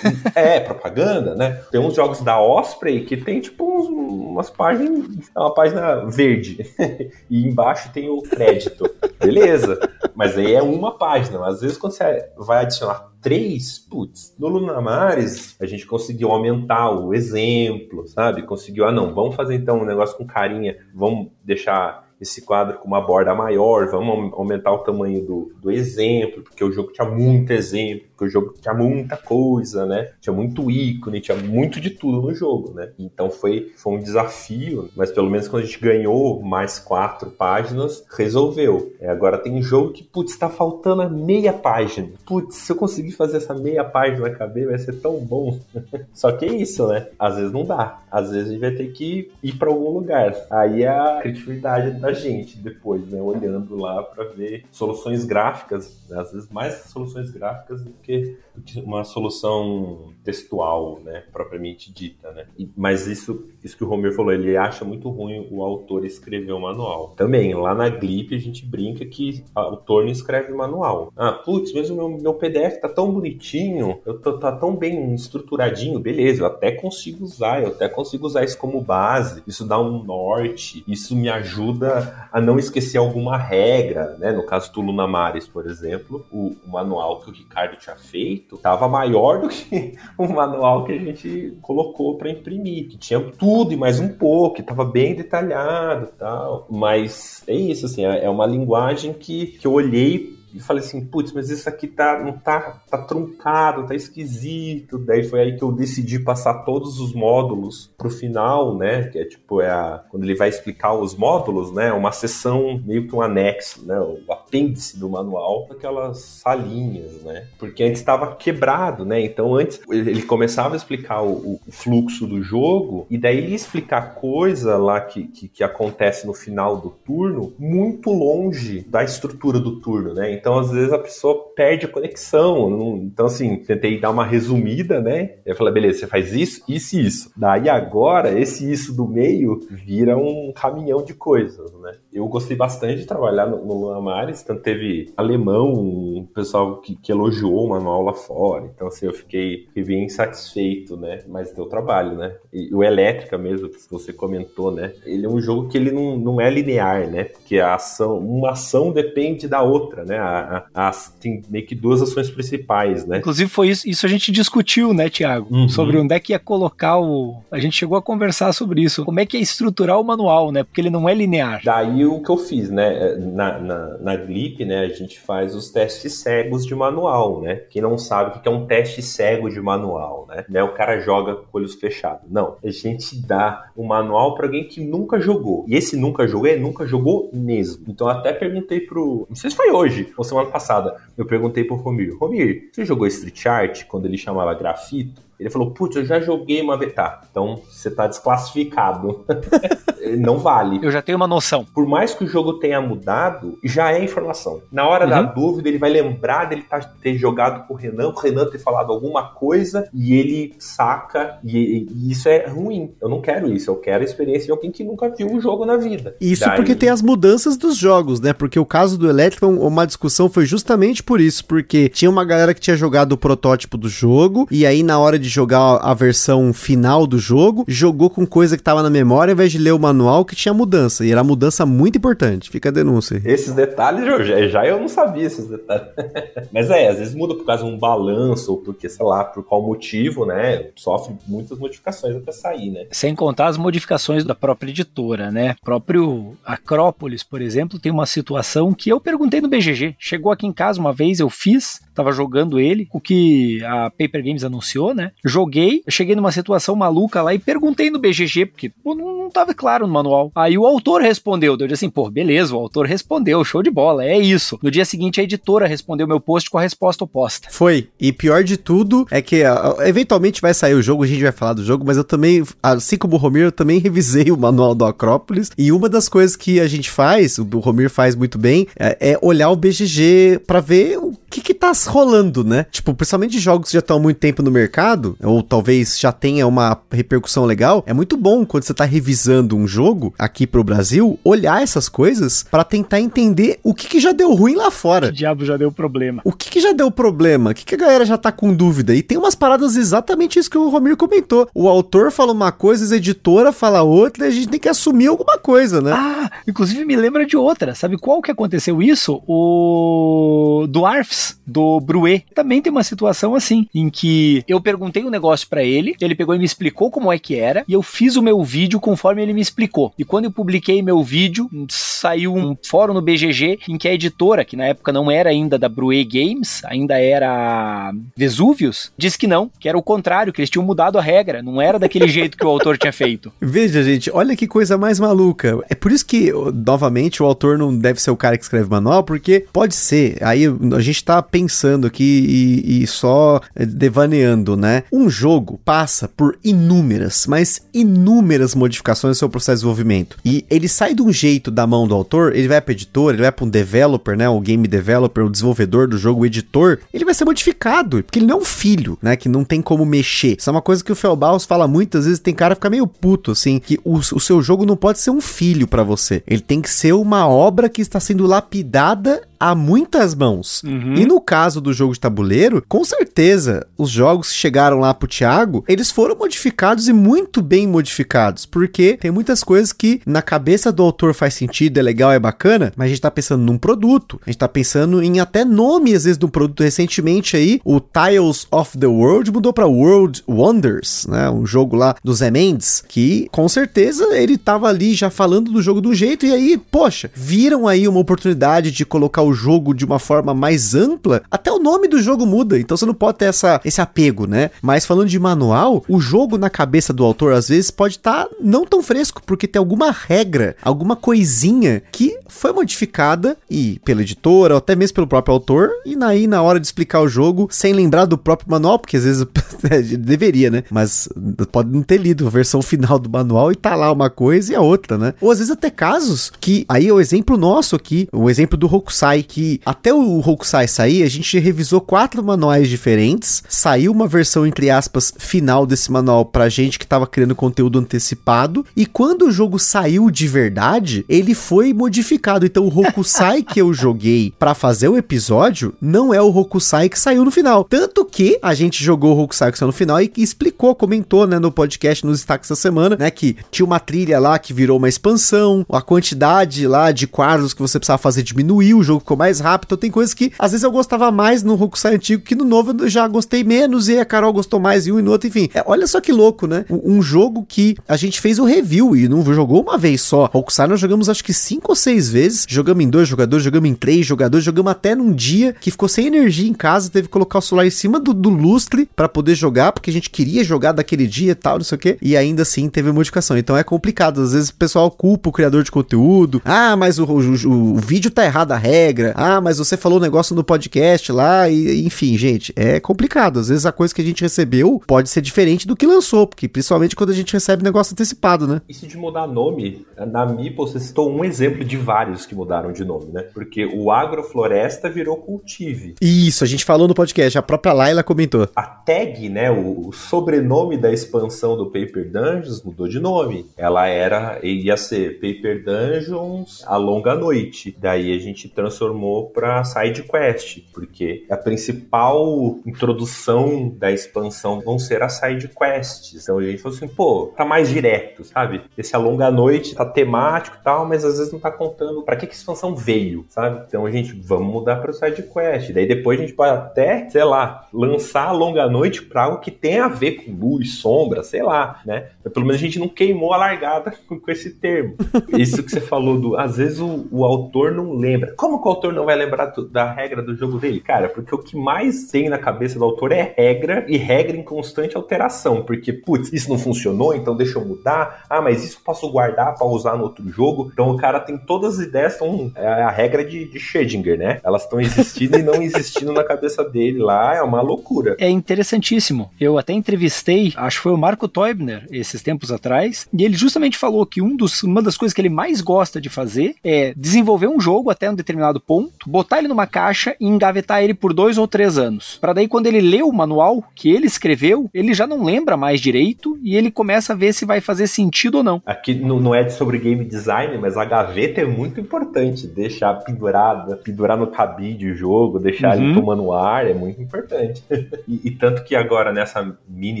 é, propaganda, né? Tem uns jogos da Osprey que tem, tipo, uns, umas páginas, é uma página verde. e embaixo tem o crédito Beleza. Mas aí é uma página. Às vezes, quando você vai adicionar três, putz, no Lunamares a gente conseguiu aumentar o exemplo, sabe? Conseguiu, ah, não, vamos fazer então um negócio com carinha, vamos deixar esse quadro com uma borda maior, vamos aumentar o tamanho do, do exemplo, porque o jogo tinha muito exemplo, porque o jogo tinha muita coisa, né? Tinha muito ícone, tinha muito de tudo no jogo, né? Então foi, foi um desafio, mas pelo menos quando a gente ganhou mais quatro páginas, resolveu. É, agora tem jogo que, putz, tá faltando a meia página. Putz, se eu conseguir fazer essa meia página caber, vai ser tão bom. Só que é isso, né? Às vezes não dá. Às vezes a gente vai ter que ir para algum lugar. Aí é a criatividade da gente depois, né? Olhando lá para ver soluções gráficas, né? às vezes mais soluções gráficas do que uma solução textual, né? Propriamente dita, né? E, mas isso, isso que o Romero falou, ele acha muito ruim o autor escrever o manual. Também, lá na Glip a gente brinca que o autor não escreve manual. Ah, putz, mas o meu, meu PDF tá tão bonitinho, eu tô, tá tão bem estruturadinho, beleza, eu até consigo usar, eu até consigo usar isso como base, isso dá um norte, isso me ajuda a não esquecer alguma regra, né? No caso do Luna Mares, por exemplo, o, o manual que o Ricardo tinha feito estava maior do que o manual que a gente colocou para imprimir, que tinha tudo e mais um pouco, estava bem detalhado, tal. Mas é isso, assim, é, é uma linguagem que, que eu olhei e falei assim, putz, mas isso aqui tá, não tá, tá truncado, tá esquisito. Daí foi aí que eu decidi passar todos os módulos pro final, né? Que é tipo, é a, quando ele vai explicar os módulos, né? Uma sessão, meio que um anexo, né? O apêndice do manual, aquelas salinhas, né? Porque antes estava quebrado, né? Então antes ele começava a explicar o, o, fluxo do jogo e daí ele explicar coisa lá que, que, que acontece no final do turno muito longe da estrutura do turno, né? Então, às vezes, a pessoa perde a conexão. Não... Então, assim, tentei dar uma resumida, né? Eu falei, beleza, você faz isso, isso e isso. Daí agora, esse isso do meio vira um caminhão de coisas, né? Eu gostei bastante de trabalhar no, no Lamares, tanto teve alemão, um pessoal que, que elogiou manual lá fora. Então, assim, eu fiquei, fiquei bem satisfeito, né? Mas deu trabalho, né? E o Elétrica mesmo, que você comentou, né? Ele é um jogo que ele não, não é linear, né? Porque a ação, uma ação depende da outra, né? A, a, a, tem meio que duas ações principais, né? Inclusive foi isso, isso a gente discutiu, né, Tiago? Uhum. Sobre onde é que ia colocar o... A gente chegou a conversar sobre isso. Como é que é estruturar o manual, né? Porque ele não é linear. Daí o que eu fiz, né? Na, na, na Glip, né, a gente faz os testes cegos de manual, né? Quem não sabe o que é um teste cego de manual, né? né? O cara joga com olhos fechados. Não, a gente dá o um manual para alguém que nunca jogou. E esse nunca jogou é nunca jogou mesmo. Então até perguntei pro... Não sei se foi hoje, semana passada, eu perguntei pro Romir, Romir, você jogou Street Art quando ele chamava grafito? Ele falou, putz, eu já joguei uma vez. Tá, então você tá desclassificado. não vale. Eu já tenho uma noção. Por mais que o jogo tenha mudado, já é informação. Na hora uhum. da dúvida, ele vai lembrar dele tá, ter jogado com o Renan, o Renan ter falado alguma coisa e ele saca. E, e, isso é ruim. Eu não quero isso. Eu quero a experiência de alguém que nunca viu um jogo na vida. Isso Daí... porque tem as mudanças dos jogos, né? Porque o caso do Electron, uma discussão foi justamente por isso. Porque tinha uma galera que tinha jogado o protótipo do jogo e aí na hora de jogar a versão final do jogo, jogou com coisa que tava na memória, ao invés de ler o manual manual que tinha mudança, e era mudança muito importante. Fica a denúncia. Esses detalhes, eu já, já eu não sabia esses detalhes. Mas é, às vezes muda por causa de um balanço, ou porque, sei lá, por qual motivo, né? Sofre muitas modificações até sair, né? Sem contar as modificações da própria editora, né? O próprio Acrópolis, por exemplo, tem uma situação que eu perguntei no BGG. Chegou aqui em casa uma vez, eu fiz, tava jogando ele, o que a Paper Games anunciou, né? Joguei, cheguei numa situação maluca lá e perguntei no BGG, porque pô, não, não tava claro no manual. Aí o autor respondeu, eu disse assim, pô, beleza, o autor respondeu, show de bola, é isso. No dia seguinte a editora respondeu meu post com a resposta oposta. Foi, e pior de tudo é que uh, eventualmente vai sair o jogo, a gente vai falar do jogo, mas eu também, assim como o Romir, eu também revisei o manual do Acrópolis, e uma das coisas que a gente faz, o Romir faz muito bem, é, é olhar o BGG para ver o que que tá rolando, né? Tipo, principalmente jogos que já estão há muito tempo no mercado, ou talvez já tenha uma repercussão legal, é muito bom quando você tá revisando um jogo aqui pro Brasil, olhar essas coisas para tentar entender o que que já deu ruim lá fora. O diabo já deu problema. O que que já deu problema? O que que a galera já tá com dúvida? E tem umas paradas exatamente isso que o Romir comentou. O autor fala uma coisa, a editora fala outra, e a gente tem que assumir alguma coisa, né? Ah, inclusive me lembra de outra. Sabe qual que aconteceu isso? O Dwarfs do Bruet também tem uma situação assim, em que eu perguntei um negócio para ele, ele pegou e me explicou como é que era, e eu fiz o meu vídeo conforme ele me explicou. E quando eu publiquei meu vídeo, saiu um fórum no BGG em que a editora, que na época não era ainda da Bruet Games, ainda era Vesuvius, disse que não, que era o contrário, que eles tinham mudado a regra, não era daquele jeito que o autor tinha feito. Veja, gente, olha que coisa mais maluca. É por isso que, novamente, o autor não deve ser o cara que escreve manual, porque pode ser. Aí a gente tá pensando aqui e, e só devaneando, né? Um jogo passa por inúmeras, mas inúmeras modificações no seu processo de desenvolvimento. E ele sai de um jeito da mão do autor, ele vai para editor, ele vai para um developer, né? O game developer, o desenvolvedor do jogo, o editor, ele vai ser modificado, porque ele não é um filho, né? Que não tem como mexer. Isso é uma coisa que o Felbaus fala muitas vezes, tem cara que fica meio puto, assim, que o, o seu jogo não pode ser um filho para você. Ele tem que ser uma obra que está sendo lapidada a muitas mãos. Uhum. E no caso do jogo de tabuleiro, com certeza, os jogos que chegaram lá pro Thiago, eles foram modificados e muito bem modificados, porque tem muitas coisas que na cabeça do autor faz sentido, é legal, é bacana, mas a gente tá pensando num produto, a gente tá pensando em até nome às vezes do produto. Recentemente aí, o Tiles of the World mudou para World Wonders, né? Um jogo lá do Zé Mendes, que com certeza ele tava ali já falando do jogo do jeito e aí, poxa, viram aí uma oportunidade de colocar o jogo de uma forma mais ampla, até o nome do jogo muda. Então você não pode ter essa, esse apego, né? Mas falando de manual, o jogo na cabeça do autor às vezes pode estar tá não tão fresco, porque tem alguma regra, alguma coisinha que foi modificada e pela editora, ou até mesmo pelo próprio autor, e aí na hora de explicar o jogo, sem lembrar do próprio manual, porque às vezes deveria, né? Mas pode não ter lido a versão final do manual e tá lá uma coisa e a outra, né? Ou às vezes até casos que, aí é o exemplo nosso aqui, o exemplo do Hokusai, que até o Hokusai sair, a gente revisou quatro manuais diferentes, saiu uma versão, entre aspas, final desse manual pra gente que tava criando conteúdo antecipado, e quando o jogo saiu de verdade, ele foi modificado. Então o Hokusai que eu joguei para fazer o episódio não é o Hokusai que saiu no final. Tanto que a gente jogou o Hokusai que saiu no final e explicou, comentou, né, no podcast, nos destaques da semana, né, que tinha uma trilha lá que virou uma expansão, a quantidade lá de quadros que você precisava fazer diminuiu, o jogo ficou mais rápido. Então tem coisas que às vezes eu gostava mais no Hokusai antigo que no novo eu já gostei menos e a Carol gostou mais em um e no outro, enfim. É, olha só que louco, né? Um, um, jogo que a gente fez o review e não jogou uma vez só. Hokusai nós jogamos acho que cinco ou seis vezes. Jogamos em dois jogadores, jogamos em três jogadores, jogamos até num dia que ficou sem energia em casa, teve que colocar o celular em cima do, do lustre para poder jogar, porque a gente queria jogar daquele dia e tal, não sei o que. E ainda assim teve modificação. Então é complicado. Às vezes o pessoal culpa o criador de conteúdo. Ah, mas o, o, o vídeo tá errado a regra. Ah, mas você falou um negócio no podcast lá, e enfim, gente, é complicado. Às vezes a coisa que a gente recebeu pode ser diferente do que lançou, porque principalmente quando a gente recebe negócio antecipado, né? Isso de mudar nome, na MIPA você citou um exemplo de vários que mudaram de nome, né? Porque o Agrofloresta virou Cultive. Isso, a gente falou no podcast, a própria Laila comentou. A tag, né, o, o sobrenome da expansão do Paper Dungeons mudou de nome. Ela era, ia ser Paper Dungeons A Longa Noite. Daí a gente transformou transformou para side quest, porque a principal introdução da expansão vão ser as side quests. Então a gente falou assim, pô, tá mais direto, sabe? Esse alonga noite tá temático e tal, mas às vezes não tá contando para que que a expansão veio, sabe? Então a gente vamos mudar para side quest. Daí depois a gente pode até, sei lá, lançar a longa noite para algo que tem a ver com luz, sombra, sei lá, né? Mas pelo menos a gente não queimou a largada com, esse termo. Isso que você falou do, às vezes o, o autor não lembra. Como que autor não vai lembrar da regra do jogo dele? Cara, porque o que mais tem na cabeça do autor é regra e regra em constante alteração. Porque, putz, isso não funcionou, então deixa eu mudar. Ah, mas isso eu posso guardar para usar no outro jogo. Então o cara tem todas as ideias, são é a regra de, de Schrödinger, né? Elas estão existindo e não existindo na cabeça dele lá, é uma loucura. É interessantíssimo. Eu até entrevistei, acho que foi o Marco Teubner, esses tempos atrás, e ele justamente falou que um dos, uma das coisas que ele mais gosta de fazer é desenvolver um jogo até um determinado ponto, botar ele numa caixa e engavetar ele por dois ou três anos. Para daí, quando ele lê o manual que ele escreveu, ele já não lembra mais direito e ele começa a ver se vai fazer sentido ou não. Aqui não é sobre game design, mas a gaveta é muito importante. Deixar pendurada, pendurar no cabide de jogo, deixar uhum. ele tomando ar, é muito importante. e, e, tanto que agora nessa mini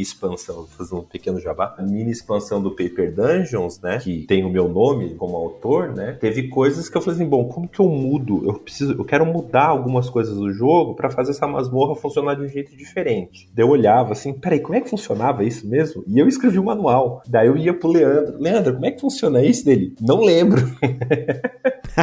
expansão, vou fazer um pequeno jabá, a mini expansão do Paper Dungeons, né, que tem o meu nome como autor, né, teve coisas que eu falei assim, bom, como que eu mudo? Eu preciso, eu quero mudar algumas coisas do jogo para fazer essa masmorra funcionar de um jeito diferente. Daí eu olhava assim, peraí, como é que funcionava isso mesmo? E eu escrevi o um manual. Daí eu ia pro Leandro, Leandro, como é que funciona isso dele? Não lembro.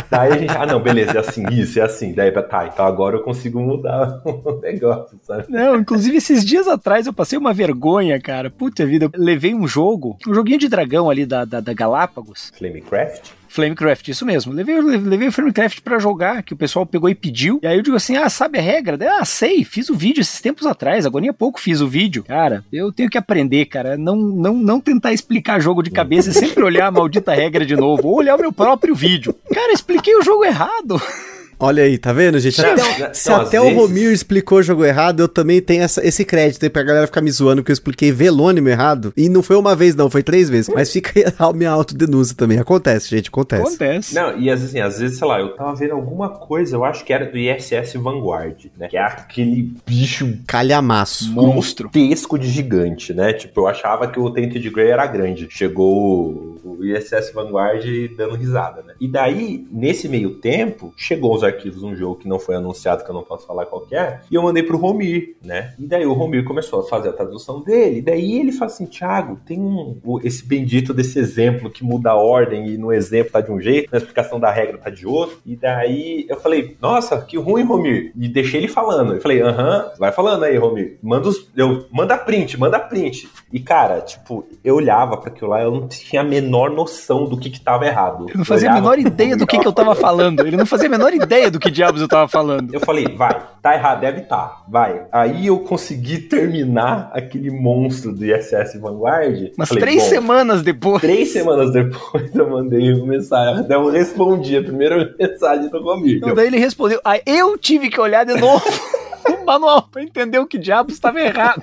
Daí a gente, ah, não, beleza, é assim, isso, é assim. Daí, tá, então agora eu consigo mudar o negócio, sabe? Não, inclusive esses dias atrás eu passei uma vergonha, cara. Puta vida, eu levei um jogo, um joguinho de dragão ali da, da, da Galápagos. Flamecraft? Flamecraft, isso mesmo. Levei, levei o Flamecraft para jogar, que o pessoal pegou e pediu. E aí eu digo assim: ah, sabe a regra? ah, sei, fiz o vídeo esses tempos atrás, agora há pouco fiz o vídeo. Cara, eu tenho que aprender, cara. Não, não, não tentar explicar jogo de cabeça e sempre olhar a maldita regra de novo, ou olhar o meu próprio vídeo. Cara, expliquei o jogo errado. Olha aí, tá vendo, gente? Não, até, se até vezes... o Romir explicou o jogo errado, eu também tenho essa, esse crédito aí pra galera ficar me zoando que eu expliquei velônimo errado. E não foi uma vez, não, foi três vezes. Mas fica aí a minha autodenúncia também. Acontece, gente, acontece. Acontece. Não, e assim, às vezes, sei lá, eu tava vendo alguma coisa, eu acho que era do ISS Vanguard, né? Que é aquele bicho. Calhamaço. Monstro. Tesco de gigante, né? Tipo, eu achava que o Tainted Grey era grande. Chegou o ISS Vanguard dando risada, né? E daí, nesse meio tempo, chegou os arquivos um jogo que não foi anunciado, que eu não posso falar qualquer, é, e eu mandei pro Romir, né? E daí o Romir começou a fazer a tradução dele, e daí ele fala assim, Thiago, tem um, esse bendito desse exemplo que muda a ordem e no exemplo tá de um jeito, na explicação da regra tá de outro, e daí eu falei, nossa, que ruim, Romir, e deixei ele falando. Eu falei, aham, vai falando aí, Romir, manda, os, eu, manda print, manda print. E cara, tipo, eu olhava para aquilo lá, eu não tinha a menor noção do que que tava errado. Eu não fazia a menor ideia do que que eu tava falando, ele não fazia a menor ideia ideia do que diabos eu tava falando. Eu falei, vai, tá errado, deve tá, vai. Aí eu consegui terminar aquele monstro do ISS Vanguard. Mas falei, três semanas depois. Três semanas depois eu mandei uma mensagem. Daí eu respondi a primeira mensagem do comigo. Então, daí ele respondeu. Aí eu tive que olhar de novo o manual pra entender o que diabos estava errado.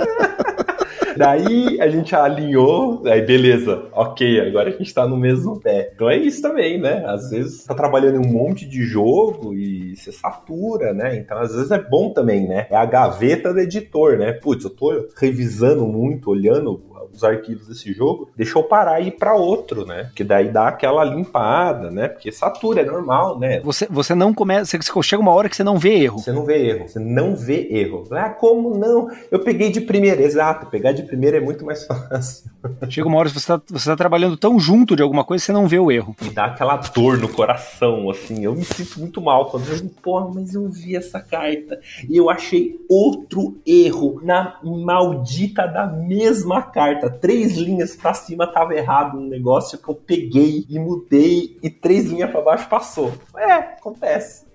Daí a gente alinhou, aí beleza, ok, agora a gente tá no mesmo pé. Então é isso também, né? Às vezes tá trabalhando em um monte de jogo e você satura, né? Então às vezes é bom também, né? É a gaveta do editor, né? Putz, eu tô revisando muito, olhando os arquivos desse jogo, deixa eu parar e ir para outro, né? Que daí dá aquela limpada, né? Porque satura, é normal, né? Você, você não começa, você chega uma hora que você não vê erro. Você não vê erro, você não vê erro. Ah, como não? Eu peguei de primeira, exato, pegar de primeira é muito mais fácil. Chega uma hora que você tá, você tá trabalhando tão junto de alguma coisa que você não vê o erro. Me dá aquela dor no coração, assim, eu me sinto muito mal quando eu digo, porra, mas eu vi essa carta e eu achei outro erro na maldita da mesma carta três linhas para cima tava errado um negócio que eu peguei e mudei e três linhas para baixo passou. É, acontece.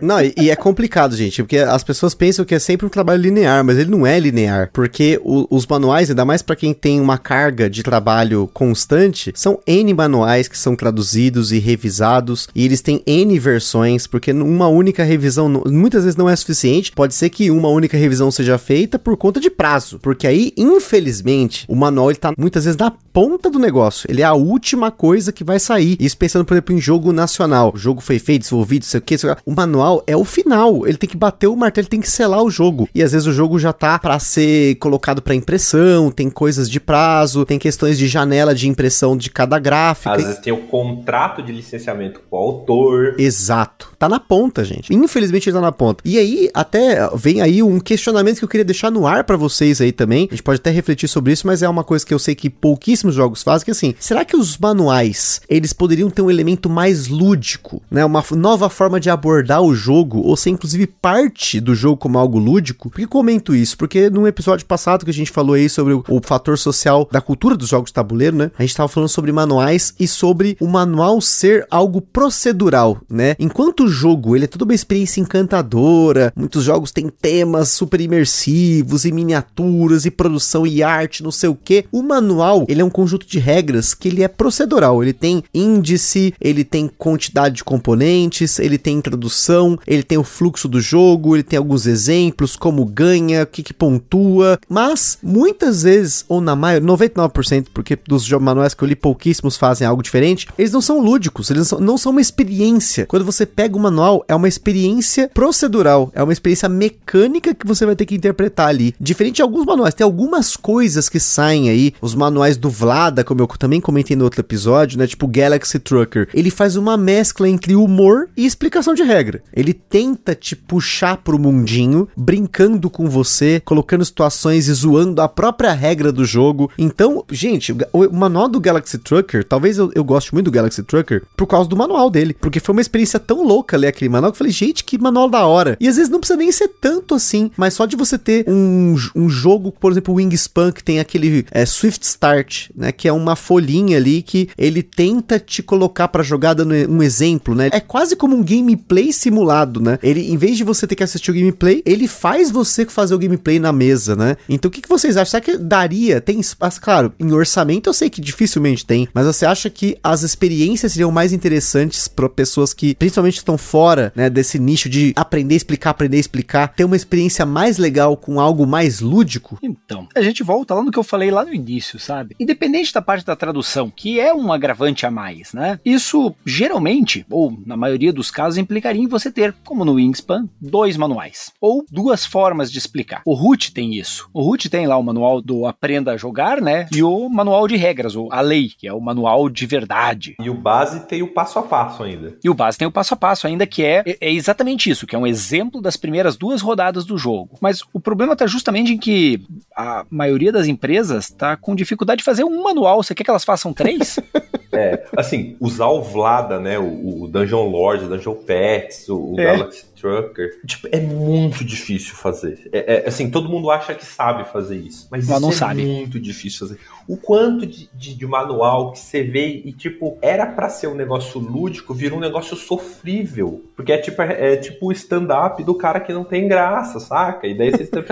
Não, e, e, é complicado, gente, porque as pessoas pensam que é sempre um trabalho linear, mas ele não é linear, porque o, os manuais, ainda mais para quem tem uma carga de trabalho constante, são N manuais que são traduzidos e revisados, e eles têm N versões, porque uma única revisão muitas vezes não é suficiente. Pode ser que uma única revisão seja feita por conta de prazo, porque aí, infelizmente, o manual ele tá muitas vezes na ponta do negócio. Ele é a última coisa que vai sair. Isso pensando, por exemplo, em jogo nacional. O jogo foi feito, desenvolvido, sei o que, sei o que. O manual é o final. Ele tem que bater o martelo, ele tem que selar o jogo. E às vezes o jogo já tá para ser colocado para impressão, tem coisas de prazo, tem questões de janela de impressão de cada gráfica. Às vezes tem o contrato de licenciamento com o autor. Exato. Tá na ponta, gente. Infelizmente ele tá na ponta. E aí, até vem aí um questionamento que eu queria deixar no ar para vocês aí também. A gente pode até refletir sobre isso, mas é uma coisa que eu sei que pouquíssimos jogos fazem, que assim, será que os manuais, eles poderiam ter um elemento mais lúdico, né? Uma nova forma de abordar o jogo, ou ser inclusive parte do jogo como algo lúdico? Por que comento isso? Porque num episódio passado que a gente falou aí sobre o, o fator social da cultura dos jogos de tabuleiro, né? A gente tava falando sobre manuais e sobre o manual ser algo procedural, né? Enquanto o jogo, ele é toda uma experiência encantadora, muitos jogos têm temas super imersivos e miniaturas e produção e arte, não sei o que. O manual, ele é um conjunto de regras que ele é procedural, ele tem índice, ele tem quantidade de componentes, ele tem introdução, ele tem o fluxo do jogo, ele tem alguns exemplos, como ganha, o que, que pontua, mas muitas vezes, ou na maioria, 99%, porque dos manuais que eu li, pouquíssimos fazem algo diferente, eles não são lúdicos, eles não são, não são uma experiência. Quando você pega o manual, é uma experiência procedural, é uma experiência mecânica que você vai ter que interpretar ali. Diferente de alguns manuais, tem algumas coisas que saem aí, os manuais do Vlada, como eu também comentei no outro episódio, né? Tipo Galaxy Trucker. Ele faz uma mescla entre humor e explicação de regra. Ele tenta te puxar pro mundinho, brincando com você, colocando situações e zoando a própria regra do jogo. Então, gente, o, manual do Galaxy Trucker, talvez eu, eu goste muito do Galaxy Trucker por causa do manual dele. Porque foi uma experiência tão louca ler aquele manual que eu falei, gente, que manual da hora. E às vezes não precisa nem ser tanto assim, mas só de você ter um, um jogo, por exemplo, Wingspan, que tem aquele é, Swift Start, né? Que é uma folhinha ali que ele tenta te colocar para jogar dando um exemplo, né? É quase como um gameplay simulado, né? Ele, em vez de você ter que assistir o gameplay, ele faz você fazer o gameplay na mesa, né? Então o que, que vocês acham? Será que daria? Tem espaço, claro, em orçamento eu sei que dificilmente tem, mas você acha que as experiências seriam mais interessantes para pessoas que principalmente estão fora, né, desse nicho de aprender explicar, aprender explicar, ter uma experiência mais legal com algo mais lúdico? Então, a gente volta lá no que eu falei lá no início, sabe? Independente da parte da tradução, que é um agravante a mais, né? Isso geralmente, ou na maioria dos casos, implicaria em você ter, como no Wingspan, dois manuais ou duas formas de explicar. O Root tem isso. O Root tem lá o manual do Aprenda a Jogar, né? E o manual de regras, ou a lei, que é o manual de verdade. E o base tem o passo a passo ainda. E o base tem o passo a passo ainda, que é, é exatamente isso, que é um exemplo das primeiras duas rodadas do jogo. Mas o problema está justamente em que a maioria das empresas está com dificuldade de fazer um manual. Você quer que elas façam três? É, assim, usar o Vlada, né? O, o Dungeon Lord, o Dungeon Pets, o, o é. Galaxy Trucker. Tipo, é muito difícil fazer. É, é, assim, todo mundo acha que sabe fazer isso. Mas, mas isso não é sabe. muito difícil fazer. O quanto de, de, de manual que você vê e, tipo, era para ser um negócio lúdico, virou um negócio sofrível. Porque é tipo, é, é tipo o stand-up do cara que não tem graça, saca? E daí você está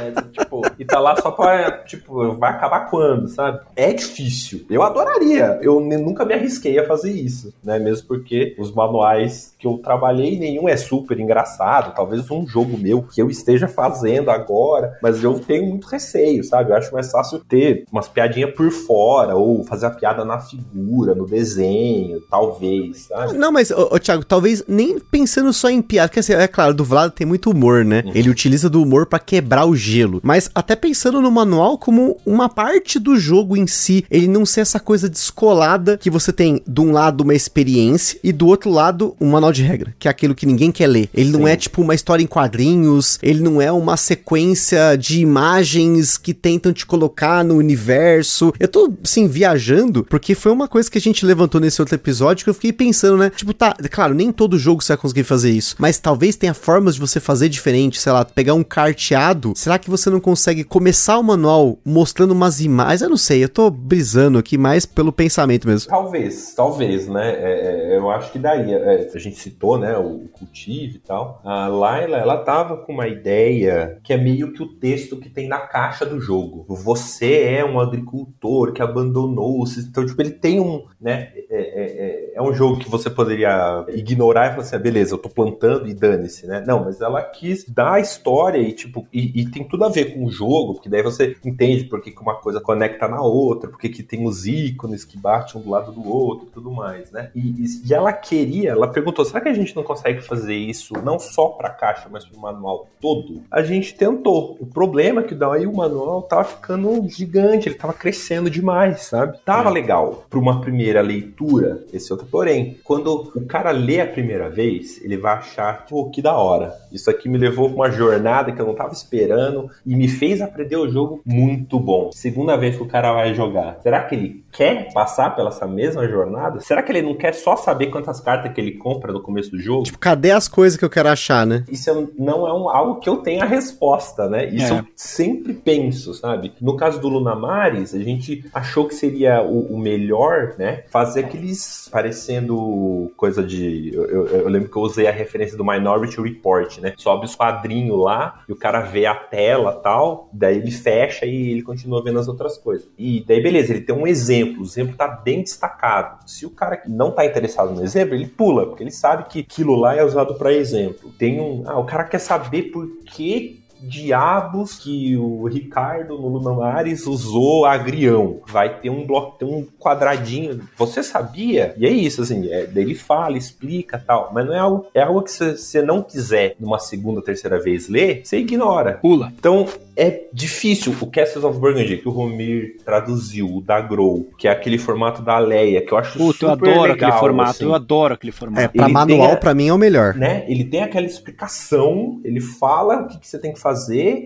tipo, e tá lá só pra, tipo, vai acabar quando, sabe? É difícil. Eu adoraria. Eu nunca me arrisquei a fazer isso, né? Mesmo porque os manuais que eu trabalhei, nenhum é super engraçado. Talvez um jogo meu que eu esteja fazendo agora, mas eu tenho muito receio, sabe? Eu acho mais fácil ter umas piadinhas por fora, ou fazer a piada na figura, no desenho, talvez, sabe? Não, mas, ô, ô Thiago, talvez nem pensando só em piada, porque assim, é claro, do Vlad tem muito humor, né? Uhum. Ele utiliza do humor para quebrar o gelo. Mas até pensando no manual como uma parte do jogo em si, ele não ser essa coisa descolada que você tem de um lado uma experiência e do outro lado um manual de regra, que é aquilo que ninguém quer ler. Ele Sim. não é tipo uma história em quadrinhos, ele não é uma sequência de imagens que tentam te colocar no universo. Eu tô, assim, viajando, porque foi uma coisa que a gente levantou nesse outro episódio que eu fiquei pensando, né? Tipo, tá, claro, nem todo jogo você vai conseguir fazer isso, mas talvez tenha formas de você fazer diferente, sei lá, pegar um carteado. Será que você não consegue começar o manual mostrando umas imagens? Eu não sei, eu tô brisando aqui mais pelo pensamento mesmo. Talvez, talvez, né? É, é, eu acho que daria. É, a gente citou, né, o cultivo e tal. A Laila, ela tava com uma ideia que é meio que o texto que tem na caixa do jogo. Você é um agricultor que abandonou Então, tipo, ele tem um, né, é, é, é, é um jogo que você poderia ignorar e falar assim, ah, beleza, eu tô plantando e dane-se, né? Não, mas ela quis dar a história e, tipo, e, e, tem tudo a ver com o jogo, porque daí você entende por que, uma coisa conecta na outra, porque que tem os ícones que batem um do lado do outro e tudo mais, né? E, e ela queria, ela perguntou, será que a gente não consegue fazer isso não só pra caixa, mas pro manual todo? A gente tentou. O problema é que daí o manual tava ficando gigante, ele tava crescendo demais, sabe? Tava é. legal para uma primeira leitura, esse outro porém. Quando o cara lê a primeira vez, ele vai achar, pô, que da hora. Isso aqui me levou pra uma jornada que eu não tava esperando e me fez aprender o jogo muito bom. Segunda vez que o cara vai jogar, será que ele quer passar pela essa mesma jornada? Será que ele não quer só saber quantas cartas que ele compra no começo do jogo? Tipo, cadê as coisas que eu quero achar, né? Isso não é um, algo que eu tenha a resposta, né? Isso é. eu sempre penso, sabe? No caso do Lunamares, a gente achou que seria o, o melhor, né? Fazer aqueles parecendo coisa de. Eu, eu, eu, lembro que eu usei a referência do Minority Report, né? Sobe os quadrinhos lá e o cara vê a tela tal, daí ele fecha e ele continua vendo as outras coisas. E daí, beleza, ele tem um exemplo, o exemplo tá bem destacado. Se o cara não tá interessado no exemplo, ele pula, porque ele sabe que aquilo lá é usado para exemplo. Tem um. Ah, o cara quer saber por que diabos que o Ricardo no Lunamares usou agrião. Vai ter um bloco, tem um quadradinho. Você sabia? E é isso, assim, é, ele fala, explica tal. Mas não é algo, é algo que você não quiser numa segunda, terceira vez ler, você ignora. Pula. Então, é difícil. O Castles of Burgundy, que o Romir traduziu, o da Grow, que é aquele formato da Leia, que eu acho Puta, super eu adoro legal, aquele formato, assim. eu adoro aquele formato. É, pra ele manual, a, pra mim, é o melhor. Né? Ele tem aquela explicação, ele fala o que, que você tem que fazer,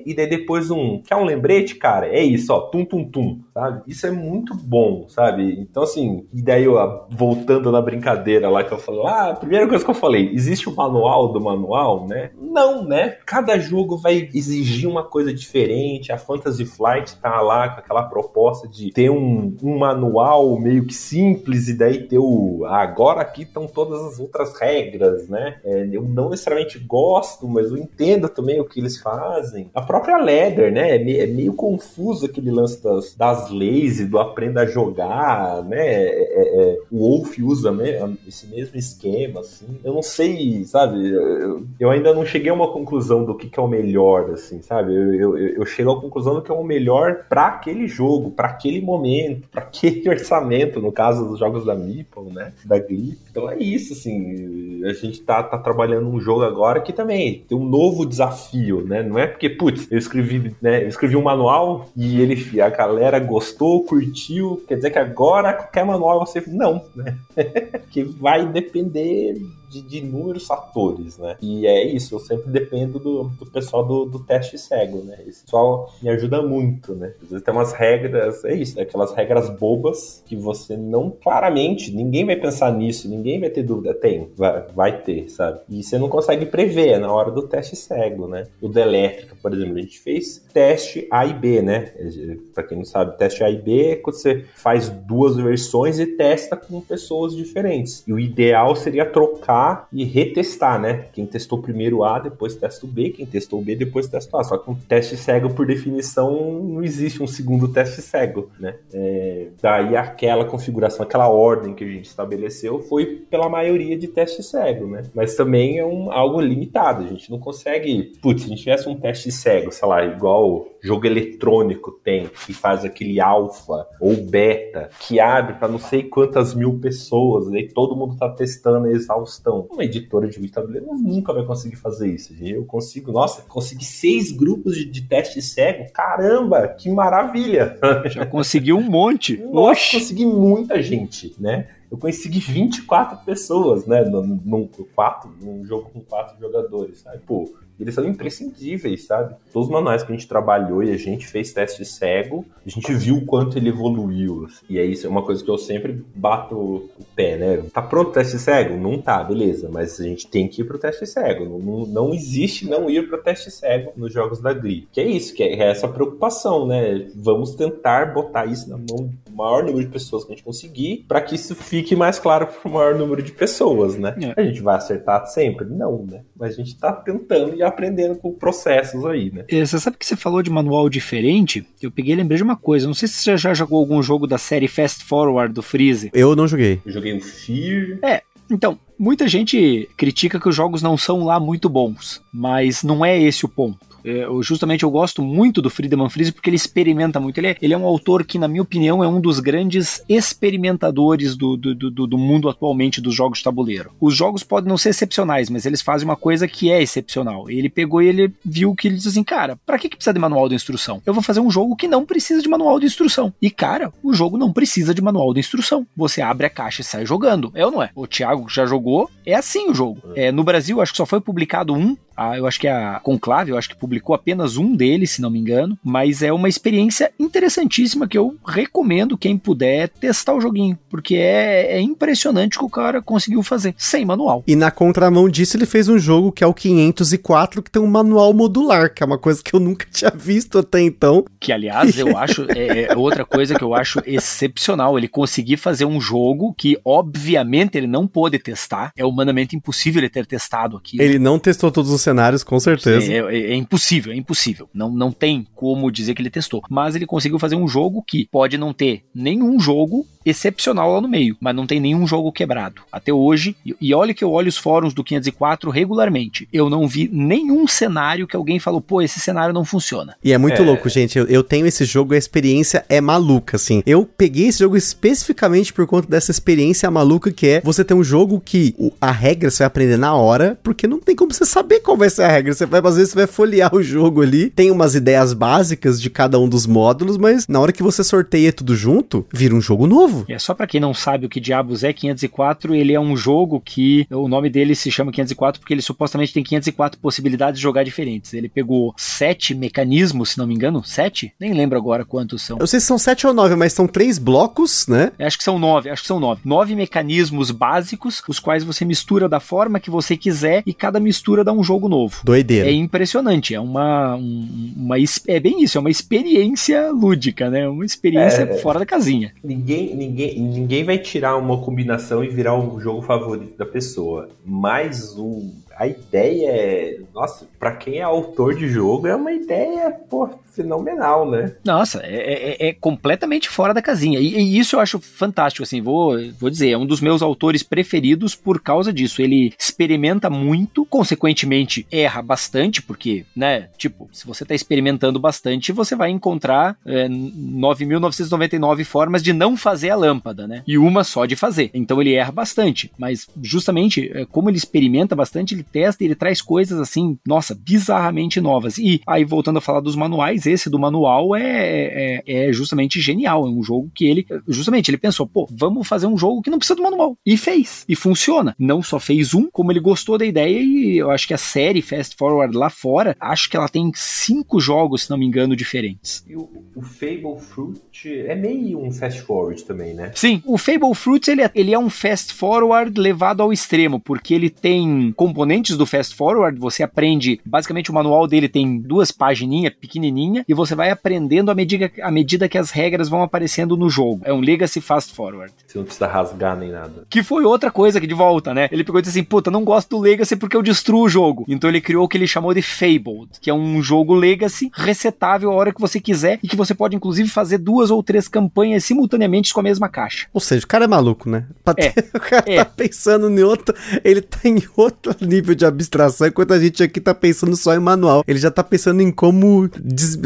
e daí depois um. Quer um lembrete, cara? É isso, ó, tum, tum, tum, sabe? Isso é muito bom, sabe? Então, assim, e daí eu, voltando na brincadeira lá que eu falei, ah, a primeira coisa que eu falei, existe o manual do manual, né? Não, né? Cada jogo vai exigir uma coisa diferente diferente. A Fantasy Flight tá lá com aquela proposta de ter um, um manual meio que simples e daí ter o. Ah, agora aqui estão todas as outras regras, né? É, eu não necessariamente gosto, mas eu entendo também o que eles fazem. A própria Leather, né? É meio, é meio confuso aquele lance das, das leis e do aprenda a jogar, né? É, é, é o Wolf usa né, esse mesmo esquema, assim. Eu não sei, sabe? Eu, eu ainda não cheguei a uma conclusão do que, que é o melhor, assim, sabe? Eu, eu, eu chego à conclusão que é o melhor para aquele jogo, para aquele momento, para aquele orçamento, no caso dos jogos da Meeple, né? Da Glee. Então é isso, assim. A gente tá, tá trabalhando um jogo agora que também tem um novo desafio, né? Não é porque, putz, eu escrevi, né? Eu escrevi um manual e ele, a galera gostou, curtiu, quer dizer que agora qualquer manual você. Não, né? que vai depender de, de, inúmeros fatores, né? E é isso, eu sempre dependo do, do pessoal do, do teste cego, né? Esse pessoal me ajuda muito, né? Às vezes tem umas regras, é isso, aquelas regras bobas que você não, claramente, ninguém vai pensar nisso, ninguém vai ter dúvida. Tem, vai, vai ter, sabe? E você não consegue prever na hora do teste cego, né? O da elétrica, por exemplo, a gente fez teste A e B, né? Para quem não sabe, teste A e B é quando você faz duas versões e testa com pessoas diferentes. E o ideal seria trocar e retestar, né? Quem testou primeiro A, depois testa o B, quem testou o B, depois testa o A. Só que um teste cego, por definição, não existe um segundo teste cego, né? É, daí aquela configuração, aquela ordem que a gente estabeleceu foi pela maioria de teste cego, né? Mas também é um, algo limitado, a gente não consegue... Putz, se a gente tivesse um teste cego, sei lá, igual jogo eletrônico tem, que faz aquele alfa ou beta, que abre para não sei quantas mil pessoas, aí todo mundo tá testando a exaustão. Uma editora de tabuleiro nunca vai conseguir fazer isso. Eu consigo, nossa, consegui seis grupos de, de teste cego. Caramba, que maravilha! Já conseguiu um monte. Nossa, Oxi. consegui muita gente, né? Eu consegui 24 pessoas, né? Num, num, quatro, num jogo com quatro jogadores, sabe? Pô, eles são imprescindíveis, sabe? Todos os manuais que a gente trabalhou e a gente fez teste cego, a gente viu o quanto ele evoluiu. Assim. E é isso, é uma coisa que eu sempre bato o pé, né? Tá pronto o teste cego? Não tá, beleza. Mas a gente tem que ir pro teste cego. Não, não, não existe não ir pro teste cego nos jogos da Glee. Que é isso, que é essa preocupação, né? Vamos tentar botar isso na mão maior número de pessoas que a gente conseguir, para que isso fique mais claro para o maior número de pessoas, né? É. A gente vai acertar sempre? Não, né? Mas a gente está tentando e aprendendo com processos aí, né? É, você sabe que você falou de manual diferente? Eu peguei e lembrei de uma coisa. Não sei se você já jogou algum jogo da série Fast Forward do Freeze. Eu não joguei. Eu joguei o Fear. É, então, muita gente critica que os jogos não são lá muito bons, mas não é esse o ponto. É, justamente eu gosto muito do Friedemann Friese porque ele experimenta muito. Ele é, ele é um autor que, na minha opinião, é um dos grandes experimentadores do, do, do, do, mundo atualmente dos jogos de tabuleiro. Os jogos podem não ser excepcionais, mas eles fazem uma coisa que é excepcional. Ele pegou e ele viu que ele disse assim, cara, pra que, que precisa de manual de instrução? Eu vou fazer um jogo que não precisa de manual de instrução. E, cara, o jogo não precisa de manual de instrução. Você abre a caixa e sai jogando. É ou não é? O Thiago já jogou, é assim o jogo. É, no Brasil, acho que só foi publicado um a, eu acho que a Conclave, eu acho que publicou apenas um deles, se não me engano, mas é uma experiência interessantíssima que eu recomendo quem puder testar o joguinho, porque é, é impressionante o que o cara conseguiu fazer, sem manual. E na contramão disso, ele fez um jogo que é o 504, que tem um manual modular, que é uma coisa que eu nunca tinha visto até então. Que, aliás, eu acho, é, é outra coisa que eu acho excepcional, ele conseguir fazer um jogo que, obviamente, ele não pôde testar, é humanamente impossível ele ter testado aqui. Ele não testou todos os cenários, com certeza. É, é, é, impossível, é impossível. Não, não tem como dizer que ele testou. Mas ele conseguiu fazer um jogo que pode não ter nenhum jogo excepcional lá no meio, mas não tem nenhum jogo quebrado. Até hoje, e olha que eu olho os fóruns do 504 regularmente, eu não vi nenhum cenário que alguém falou, pô, esse cenário não funciona. E é muito é... louco, gente. Eu, eu tenho esse jogo, a experiência é maluca, assim. Eu peguei esse jogo especificamente por conta dessa experiência maluca que é você ter um jogo que a regra você vai aprender na hora, porque não tem como você saber qual vai ser a regra. Você vai, às vezes, você vai folhear o jogo ali, tem umas ideias básicas de cada um dos módulos, mas na hora que você sorteia tudo junto, vira um jogo novo novo. É só para quem não sabe o que diabos é 504, ele é um jogo que o nome dele se chama 504 porque ele supostamente tem 504 possibilidades de jogar diferentes. Ele pegou sete mecanismos, se não me engano, sete? Nem lembro agora quantos são. Eu sei se são sete ou nove, mas são três blocos, né? Acho que são nove, acho que são nove. Nove mecanismos básicos, os quais você mistura da forma que você quiser e cada mistura dá um jogo novo. Doideira. É impressionante, é uma, uma é bem isso, é uma experiência lúdica, né? Uma experiência é, fora da casinha. Ninguém, ninguém, ninguém vai tirar uma combinação e virar um jogo favorito da pessoa. Mas o, a ideia é. Nossa, pra quem é autor de jogo, é uma ideia, pô, fenomenal, né? Nossa, é, é, é completamente fora da casinha. E, e, isso eu acho fantástico, assim, vou, vou dizer, é um dos meus autores preferidos por causa disso. Ele experimenta muito, consequentemente erra bastante, porque, né, tipo, se você tá experimentando bastante, você vai encontrar é, 9.999 formas de não fazer a lâmpada, né? E uma só de fazer. Então ele erra bastante, mas justamente é, como ele experimenta bastante, ele testa e ele traz coisas assim, nossa, bizarramente novas. E aí, voltando a falar dos manuais, mas esse do manual é, é, é, justamente genial. É um jogo que ele, justamente, ele pensou, pô, vamos fazer um jogo que não precisa do manual. E fez. E funciona. Não só fez um, como ele gostou da ideia e eu acho que a série Fast Forward lá fora, acho que ela tem cinco jogos, se não me engano, diferentes. E o, o Fable Fruit é meio um fast forward também, né? Sim, o Fable Fruit ele é, ele é um fast forward levado ao extremo, porque ele tem componentes do fast forward, você aprende, basicamente o manual dele tem duas pagininhas pequenininhas e você vai aprendendo à medida, à medida que as regras vão aparecendo no jogo. É um Legacy Fast Forward. Você não precisa rasgar nem nada. Que foi outra coisa que de volta, né? Ele pegou e disse assim: puta, não gosto do Legacy porque eu destruo o jogo. Então ele criou o que ele chamou de Fabled, que é um jogo Legacy resetável a hora que você quiser e que você pode inclusive fazer duas ou três campanhas simultaneamente com a mesma caixa. Ou seja, o cara é maluco, né? É, o cara é. tá pensando em outro, ele tá em outro nível de abstração, enquanto a gente aqui tá pensando só em manual. Ele já tá pensando em como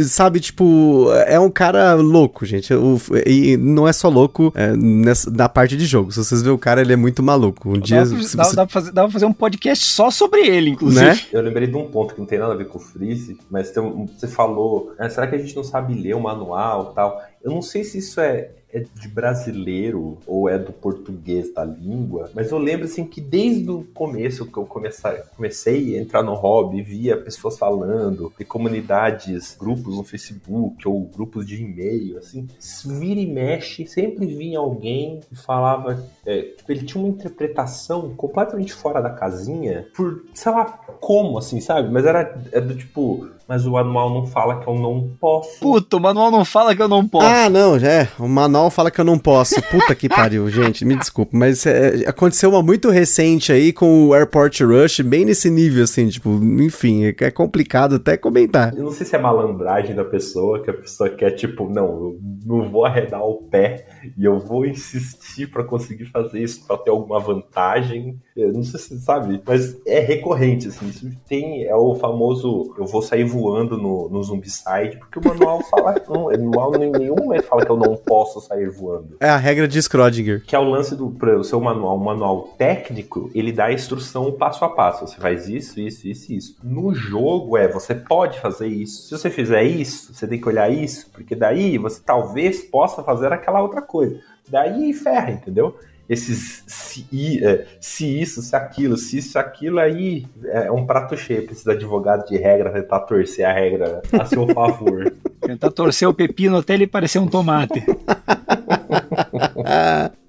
sabe, tipo, é um cara louco, gente. O, e não é só louco é, nessa, na parte de jogo. Se vocês verem o cara, ele é muito maluco. Um dá dia. Pra, dá, você... dá, pra fazer, dá pra fazer um podcast só sobre ele, inclusive. Né? Eu lembrei de um ponto que não tem nada a ver com o Freeze, mas tem, você falou, ah, será que a gente não sabe ler o manual tal? Eu não sei se isso é, é de brasileiro ou é do português da língua, mas eu lembro assim que desde o começo que eu comecei, comecei a entrar no hobby, via pessoas falando de comunidades, grupos no Facebook ou grupos de e-mail, assim, vira e mexe, sempre vinha alguém e falava, é, ele tinha uma interpretação completamente fora da casinha por, sei lá, como assim, sabe? Mas era, era do tipo, mas o manual não fala que eu não posso. Puta, o manual não fala que eu não posso. Ah, não, já é. O manual fala que eu não posso. Puta que pariu, gente. Me desculpa. Mas é, aconteceu uma muito recente aí com o Airport Rush, bem nesse nível, assim, tipo, enfim, é, é complicado até comentar. Eu não sei se é malandragem da pessoa, que a pessoa quer, tipo, não, eu não vou arredar o pé e eu vou insistir para conseguir fazer isso para ter alguma vantagem. Eu não sei se sabe, mas é recorrente, assim. Isso tem, é o famoso eu vou sair voando no, no Zombicide, porque o manual fala. Não, o manual em nenhum momento fala que eu não posso sair voando. É a regra de Schrödinger. Que é o lance do o seu manual, um manual técnico, ele dá a instrução passo a passo. Você faz isso, isso, isso, isso. No jogo é, você pode fazer isso. Se você fizer isso, você tem que olhar isso, porque daí você talvez possa fazer aquela outra coisa. Daí ferra, entendeu? esses se, é, se, isso, se aquilo, se isso, aquilo, aí é um prato cheio. Precisa de advogado de regra tentar torcer a regra a seu favor. tentar torcer o pepino até ele parecer um tomate.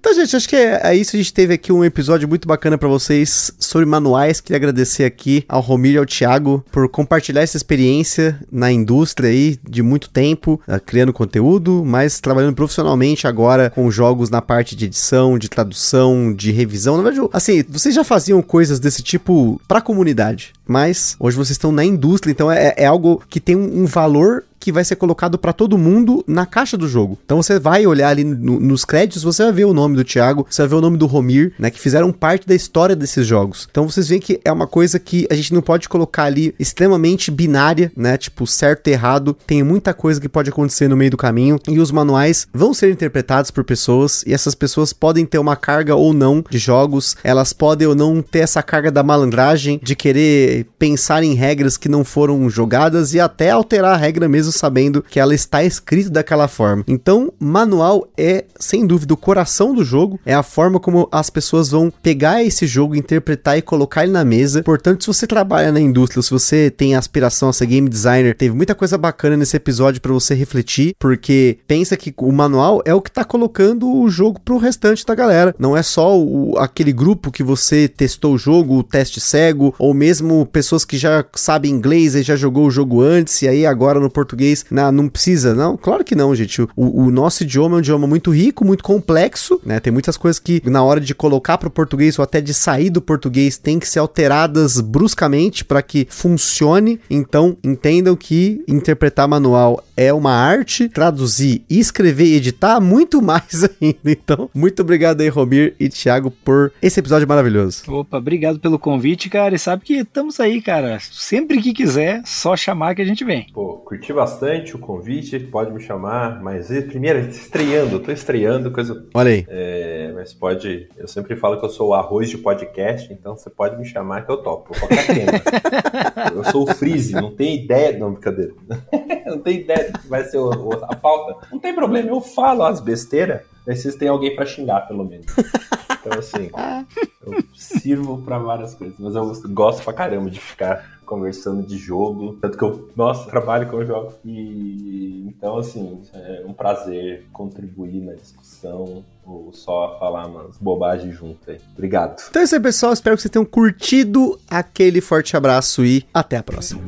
então, gente, acho que é, é, isso. A gente teve aqui um episódio muito bacana para vocês sobre manuais. Queria agradecer aqui ao Romir e ao Thiago por compartilhar essa experiência na indústria aí de muito tempo, uh, criando conteúdo, mas trabalhando profissionalmente agora com jogos na parte de edição, de tradução, de revisão. Na verdade, assim, vocês já faziam coisas desse tipo pra comunidade, mas hoje vocês estão na indústria, então é, é algo que tem um, um valor que vai ser colocado para todo mundo na caixa do jogo. Então você vai olhar ali no, nos créditos, você vai ver o nome do Thiago, você vai ver o nome do Romir, né, que fizeram parte da história desses jogos. Então vocês veem que é uma coisa que a gente não pode colocar ali extremamente binária, né, tipo certo e errado. Tem muita coisa que pode acontecer no meio do caminho e os manuais vão ser interpretados por pessoas e essas pessoas podem ter uma carga ou não de jogos, elas podem ou não ter essa carga da malandragem de querer pensar em regras que não foram jogadas e até alterar a regra mesmo mesmo sabendo que ela está escrita daquela forma. Então, manual é, sem dúvida, o coração do jogo, é a forma como as pessoas vão pegar esse jogo, interpretar e colocar ele na mesa. Portanto, se você trabalha na indústria, se você tem aspiração a ser game designer, teve muita coisa bacana nesse episódio para você refletir, porque pensa que o manual é o que tá colocando o jogo pro restante da galera. Não é só o, aquele grupo que você testou o jogo, o teste cego, ou mesmo pessoas que já sabem inglês e já jogou o jogo antes, e aí agora no português português. Não, não precisa, não? Claro que não, gente. O, o, nosso idioma é um idioma muito rico, muito complexo, né? Tem muitas coisas que na hora de colocar para o português ou até de sair do português tem que ser alteradas bruscamente para que funcione. Então, entendam que interpretar manual é uma arte, traduzir, escrever e editar muito mais ainda. Então, muito obrigado aí, Romir e Thiago, por esse episódio maravilhoso. Opa, obrigado pelo convite, cara. E sabe que estamos aí, cara. Sempre que quiser, só chamar que a gente vem. Pô, curti bastante bastante o convite, pode me chamar, mas primeiro, estreando, tô estreando, coisa. Olha aí. É, mas pode. Eu sempre falo que eu sou o arroz de podcast, então você pode me chamar que eu topo. Qualquer tema. eu sou o Freeze, não tem ideia. Não, brincadeira. não tem ideia do que vai ser a pauta. Não tem problema, eu falo as besteiras, mas vocês têm alguém para xingar, pelo menos. Então, assim, eu sirvo para várias coisas, mas eu gosto pra caramba de ficar conversando de jogo. Tanto que eu, nossa, trabalho com jogos. E então, assim, é um prazer contribuir na discussão ou só falar umas bobagens junto aí. Obrigado. Então é isso aí, pessoal. Espero que vocês tenham curtido aquele forte abraço e até a próxima.